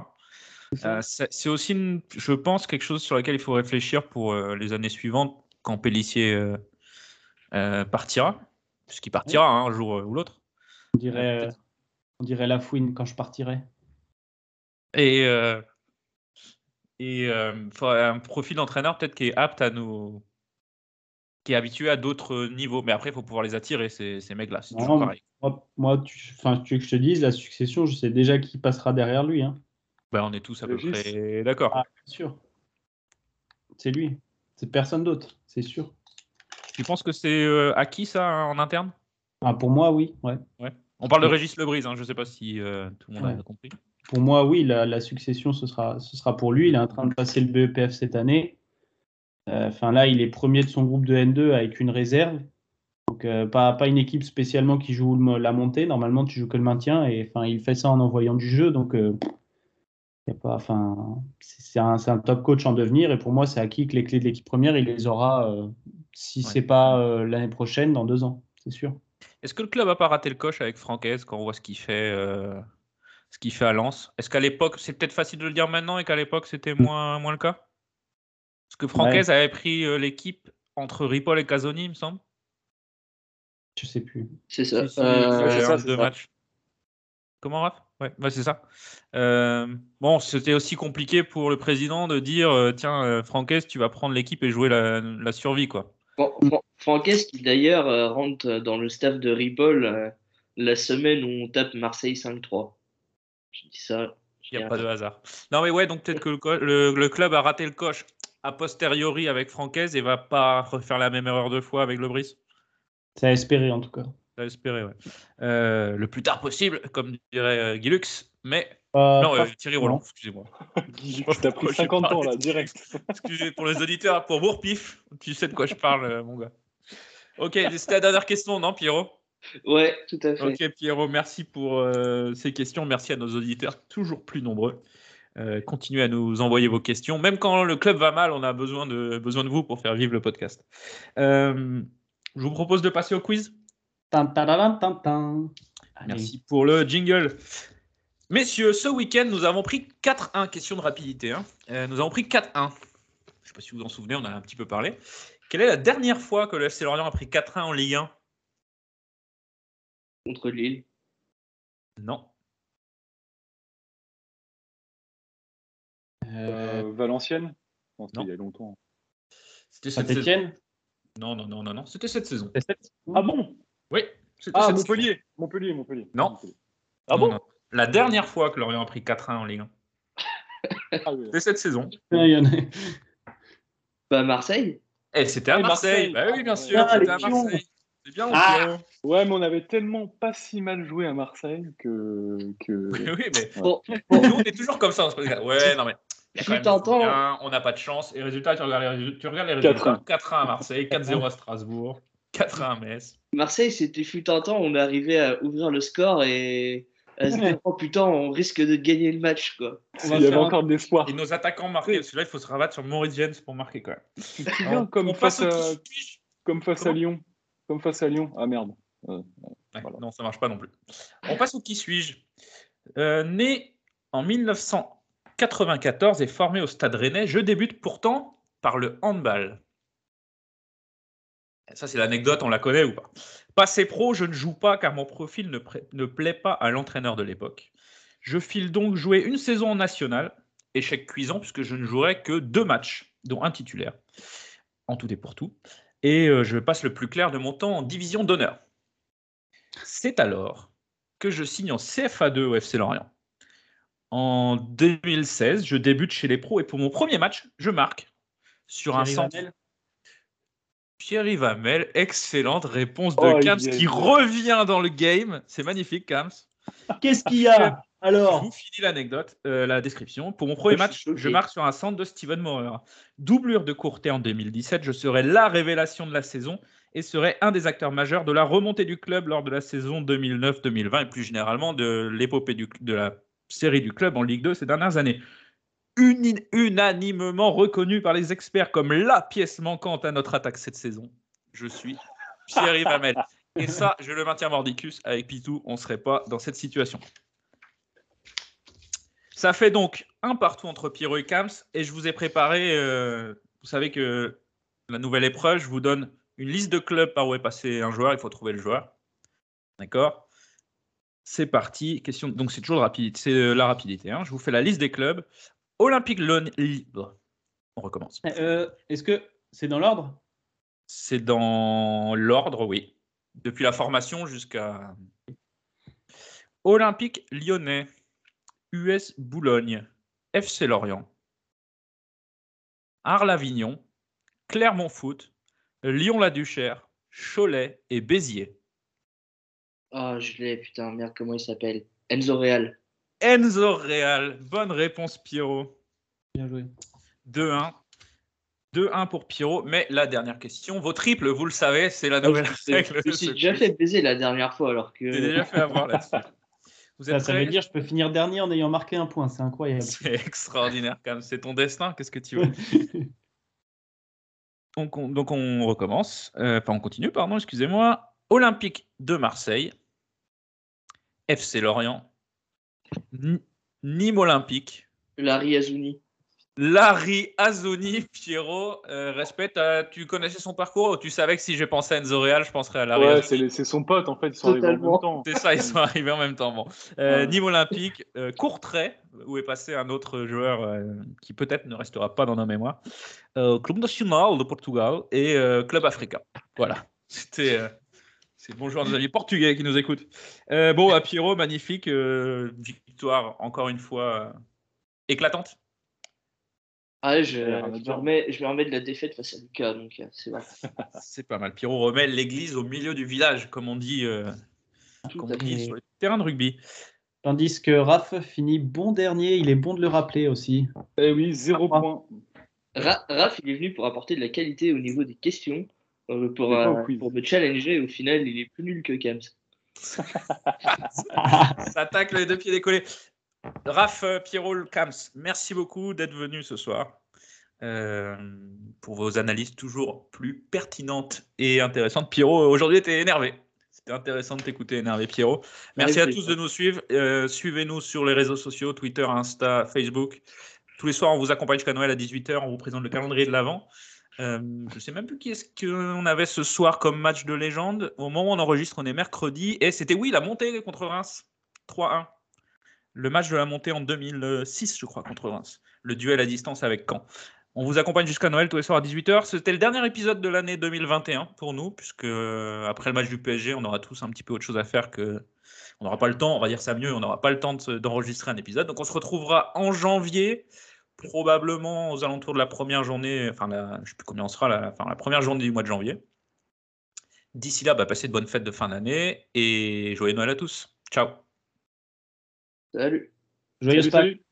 Speaker 3: Euh, c'est c'est aussi, une- je pense, quelque chose sur lequel il faut réfléchir pour euh, les années suivantes quand Pellissier euh, euh, partira, puisqu'il partira hein, un jour euh, ou l'autre.
Speaker 4: On dirait, on dirait la fouine quand je partirai.
Speaker 3: Et, et euh, un profil d'entraîneur peut-être qui est apte à nous. qui est habitué à d'autres niveaux. Mais après, il faut pouvoir les attirer, ces, ces mecs-là. C'est toujours pareil.
Speaker 4: Moi, moi, tu, veux que je te dise, la succession, je sais déjà qui passera derrière lui. Hein.
Speaker 3: Bah, on est tous à peu près d'accord.
Speaker 4: Ah, bien sûr. C'est lui. C'est personne d'autre, c'est sûr.
Speaker 3: Tu penses que c'est euh, acquis ça en interne?
Speaker 4: Ah, pour moi, oui. Ouais.
Speaker 3: Ouais. On parle de. Régis Lebris, hein, je ne sais pas si euh, tout le monde a compris.
Speaker 4: Pour moi, oui, la, la succession, ce sera, ce sera pour lui. Il est en train de passer le BEPF cette année. Euh, Enfin, là, il est premier de son groupe de N2 avec une réserve. Donc, pas, pas une équipe spécialement qui joue la montée. Normalement, tu joues que le maintien. Et enfin, il fait ça en envoyant du jeu. Donc, y a pas, enfin, c'est un, c'est un top coach en devenir. Et pour moi, c'est acquis que les clés de l'équipe première, il les aura, euh, si
Speaker 3: Ouais.
Speaker 4: c'est pas euh, l'année prochaine, dans deux ans. C'est sûr.
Speaker 3: Est-ce que le club a pas raté le coche avec Francaise quand on voit ce qu'il fait, euh, ce qu'il fait à Lens? Est-ce qu'à l'époque, c'est peut-être facile de le dire maintenant et qu'à l'époque c'était moins, moins le cas? Parce que Francaise avait pris euh, l'équipe entre Ripoll et Casoni, il me semble.
Speaker 4: Je sais plus.
Speaker 5: C'est ça.
Speaker 3: Si, si,
Speaker 5: Euh,
Speaker 6: ça,
Speaker 3: deux
Speaker 6: ça.
Speaker 3: matchs. Comment, Raph? Ouais, ouais, c'est ça. Euh, bon, c'était aussi compliqué pour le président de dire euh, tiens, euh, Francaise, tu vas prendre l'équipe et jouer la, la survie, quoi.
Speaker 5: Fran- Franquès qui d'ailleurs rentre dans le staff de Ripoll euh, la semaine où on tape Marseille 5-3. Je dis ça.
Speaker 3: Il n'y a pas de hasard. Non, mais ouais, donc peut-être que le, co- le- le club a raté le coche a posteriori avec Francaise et va pas refaire la même erreur deux fois avec le Brice.
Speaker 4: C'est à espérer, en tout cas.
Speaker 3: À espérer, ouais. Euh, le plus tard possible, comme dirait euh, Guy Lux, mais.
Speaker 4: Euh,
Speaker 3: non, euh, Thierry Roland, excusez-moi.
Speaker 6: T'as pris 50 ans là, direct.
Speaker 3: Excusez pour les auditeurs, pour Bourpif, tu sais de quoi je parle, euh, mon gars. Ok, c'était la dernière question, non, Pierrot?
Speaker 5: Ouais, tout à fait.
Speaker 3: Ok, Pierrot, merci pour euh, ces questions. Merci à nos auditeurs, toujours plus nombreux. Euh, continuez à nous envoyer vos questions. Même quand le club va mal, on a besoin de, besoin de vous pour faire vivre le podcast. Euh, je vous propose de passer au quiz. Merci pour le jingle. Messieurs, ce week-end, nous avons pris 4-1. Question de rapidité. hein. Euh, nous avons pris 4-1. Je ne sais pas si vous vous en souvenez, on en a un petit peu parlé. Quelle est la dernière fois que le FC Lorient a pris 4-1 en Ligue 1
Speaker 5: Contre Lille.
Speaker 3: Non.
Speaker 4: Euh,
Speaker 6: Euh, Valenciennes? Non, il y a longtemps.
Speaker 3: C'était cette saison.
Speaker 4: Saint-Etienne
Speaker 3: Non, non, non, non, non. C'était cette saison?
Speaker 6: Ah bon?
Speaker 3: Oui. c'était
Speaker 6: Ah, Montpellier Montpellier, Montpellier.
Speaker 3: Non.
Speaker 6: Montpellier. Ah bon
Speaker 3: Non, non. La dernière fois que Lorient a pris 4-1 en Ligue 1.
Speaker 6: Ah oui.
Speaker 3: C'était cette saison.
Speaker 4: Ah, il y en a-
Speaker 5: Bah, Marseille.
Speaker 3: Et c'était à Marseille.
Speaker 6: Marseille.
Speaker 3: Bah oui, bien sûr.
Speaker 4: Ah,
Speaker 3: c'était à. Marseille. C'est bien,
Speaker 4: Ah.
Speaker 6: Ouais, mais on avait tellement pas si mal joué à Marseille que. que...
Speaker 3: Oui, oui, mais
Speaker 5: Bon,
Speaker 3: nous, on est toujours comme ça. On se dit, ouais, non, mais. y a quand même bien, on n'a pas de chance. Et résultat, tu regardes les, résu- tu regardes les
Speaker 6: 4-1.
Speaker 3: résultats 4-1 à Marseille, 4-0 à Strasbourg, 4-1 à Metz.
Speaker 5: Marseille, c'était fut un temps, on est arrivé à ouvrir le score et à se dire, oh putain, on risque de gagner le match, quoi.
Speaker 4: On va
Speaker 6: Il y avait
Speaker 4: un-
Speaker 6: encore de l'espoir.
Speaker 3: Et nos attaquants marquaient. Celui-là, il faut se rabattre sur Maurice Jens pour marquer quand même.
Speaker 6: Tu te souviens,
Speaker 3: On-
Speaker 6: comme face,
Speaker 3: passe au
Speaker 6: à,
Speaker 3: qui-
Speaker 6: comme face à Lyon Comme face à Lyon. Ah merde.
Speaker 3: Ouais,
Speaker 6: Voilà.
Speaker 3: Non, ça marche pas non plus. On passe au qui suis-je. Euh, né en 1994 et formé au Stade Rennais, je débute pourtant par le handball. Ça, c'est l'anecdote, on la connaît ou pas Passé pro, je ne joue pas car mon profil ne, ne plaît pas à l'entraîneur de l'époque. Je file donc jouer une saison en nationale, échec cuisant puisque je ne jouerai que deux matchs, dont un titulaire, en tout et pour tout. Et euh, je passe le plus clair de mon temps en division d'honneur. C'est alors que je signe en CFA2 au FC Lorient. En 2016, je débute chez les pros et pour mon premier match, je marque sur un centre. Pierre-Yves Hamel, excellente réponse de
Speaker 4: Oh,
Speaker 3: Kams
Speaker 4: yes.
Speaker 3: qui revient dans le game. C'est magnifique, Kams.
Speaker 4: Qu'est-ce qu'il y a alors
Speaker 3: Je vous finis l'anecdote, euh, la description. Pour mon premier
Speaker 4: je
Speaker 3: match, je marque sur un centre de Steven Maurer. Doublure de Courtet en 2017, je serai la révélation de la saison et serai un des acteurs majeurs de la remontée du club lors de la saison 2009-2020 et plus généralement de l'épopée du- de la série du club en Ligue 2 ces dernières années. Unanimement reconnu par les experts comme la pièce manquante à notre attaque cette saison. Je suis Pierre-Yves Hamel. Et ça, je le maintiens mordicus. Avec Pitou, on ne serait pas dans cette situation. Ça fait donc un partout entre Pierrot et Kams. Et je vous ai préparé, euh, vous savez que la nouvelle épreuve, je vous donne une liste de clubs par où est passé un joueur. Il faut trouver le joueur. D'accord? C'est parti. Question. Donc c'est toujours rapide. C'est euh, la rapidité. hein. Je vous fais la liste des clubs. Olympique Lyon. On recommence.
Speaker 4: Euh, Est-ce que c'est dans l'ordre?
Speaker 3: C'est dans l'ordre, oui. Depuis la formation jusqu'à. Olympique lyonnais, US Boulogne, FC Lorient, Arles-Avignon, Clermont Foot, Lyon-la-Duchère, Cholet et Béziers.
Speaker 5: Ah, je l'ai, putain, merde, comment il s'appelle? Enzo Real.
Speaker 3: Enzo Real, bonne réponse Pierrot.
Speaker 4: Bien joué.
Speaker 3: 2-1. 2-1 pour Pierrot. Mais la dernière question, vos triples, vous le savez, c'est la nouvelle
Speaker 5: je me
Speaker 3: règle.
Speaker 5: je me suis déjà fait baiser la dernière fois alors que.
Speaker 3: J'ai déjà fait avoir. Vous
Speaker 4: Ça,
Speaker 3: êtes
Speaker 4: ça veut dire que je peux finir dernier en ayant marqué un point. C'est incroyable.
Speaker 3: C'est extraordinaire quand même. C'est ton destin. Qu'est-ce que tu veux? Donc, on, donc on recommence. Euh, Enfin, on continue, pardon, excusez-moi. Olympique de Marseille. FC Lorient. N- Nîmes Olympique.
Speaker 5: Larry Azouni.
Speaker 3: Larry Azoni, Pierrot, euh, respect, t'as- tu connaissais son parcours ou tu savais que si je pensais à Enzo Real, je penserais à Larry
Speaker 6: Ouais, c'est son pote en fait, ils sont arrivés en même
Speaker 5: Totalement.
Speaker 6: temps.
Speaker 3: C'est ça, ils sont arrivés en même temps. Bon. Euh,
Speaker 6: Ouais.
Speaker 3: Nîmes Olympique, euh, Courtrai, où est passé un autre joueur euh, qui peut-être ne restera pas dans nos mémoires. Euh, Club Nacional de Portugal et euh, Club Africa. Voilà. C'était. Euh, c'est le bon joueur des amis portugais qui nous écoute. Euh, bon, à Pierrot, magnifique. euh, victoire, encore une fois, euh, éclatante.
Speaker 5: Ah, je,
Speaker 6: à
Speaker 5: je, me remets, je me remets de la défaite face à Lucas, donc c'est vrai.
Speaker 3: C'est pas mal. Pierrot remet l'église au milieu du village, comme on dit, euh,
Speaker 5: Tout
Speaker 3: comme
Speaker 5: à
Speaker 3: on dit
Speaker 4: fait.
Speaker 3: sur le terrain de rugby.
Speaker 4: Tandis que Raph finit bon dernier. Il est bon de le rappeler aussi.
Speaker 6: Eh oui, zéro
Speaker 4: Ah.
Speaker 6: point.
Speaker 5: Ra- Raph, il est venu pour apporter de la qualité au niveau des questions, euh, pour, euh, pour me challenger. Au final, il est plus nul que Kams.
Speaker 3: Ça tacle les deux pieds décollés. Raph, euh, Pierrot, Kams, merci beaucoup d'être venu ce soir euh, pour vos analyses toujours plus pertinentes et intéressantes. Pierrot, aujourd'hui, était énervé. C'était intéressant de t'écouter énervé, Pierrot. Merci à tous de nous suivre. Euh, Suivez-nous sur les réseaux sociaux, Twitter, Insta, Facebook. Tous les soirs, on vous accompagne jusqu'à Noël à 18h. On vous présente le calendrier de l'Avent. Euh, je sais même plus qui est-ce qu'on avait ce soir comme match de légende. Au moment où on enregistre, on est mercredi. Et c'était, oui, la montée contre Reims. 3-1. Le match de la montée en 2006, je crois, contre Reims. Le duel à distance avec Caen. On vous accompagne jusqu'à Noël tous les soirs à 18h. C'était le dernier épisode de l'année 2021 pour nous, puisque euh, après le match du PSG, on aura tous un petit peu autre chose à faire que. On n'aura pas le temps, on va dire ça mieux, on n'aura pas le temps d'enregistrer un épisode. Donc on se retrouvera en janvier, probablement aux alentours de la première journée, enfin la, je ne sais plus combien on sera, la, enfin, la première journée du mois de janvier. D'ici là, bah, passez de bonnes fêtes de fin d'année et joyeux Noël à tous. Ciao.
Speaker 6: Salut.
Speaker 4: Pâques.
Speaker 6: salut.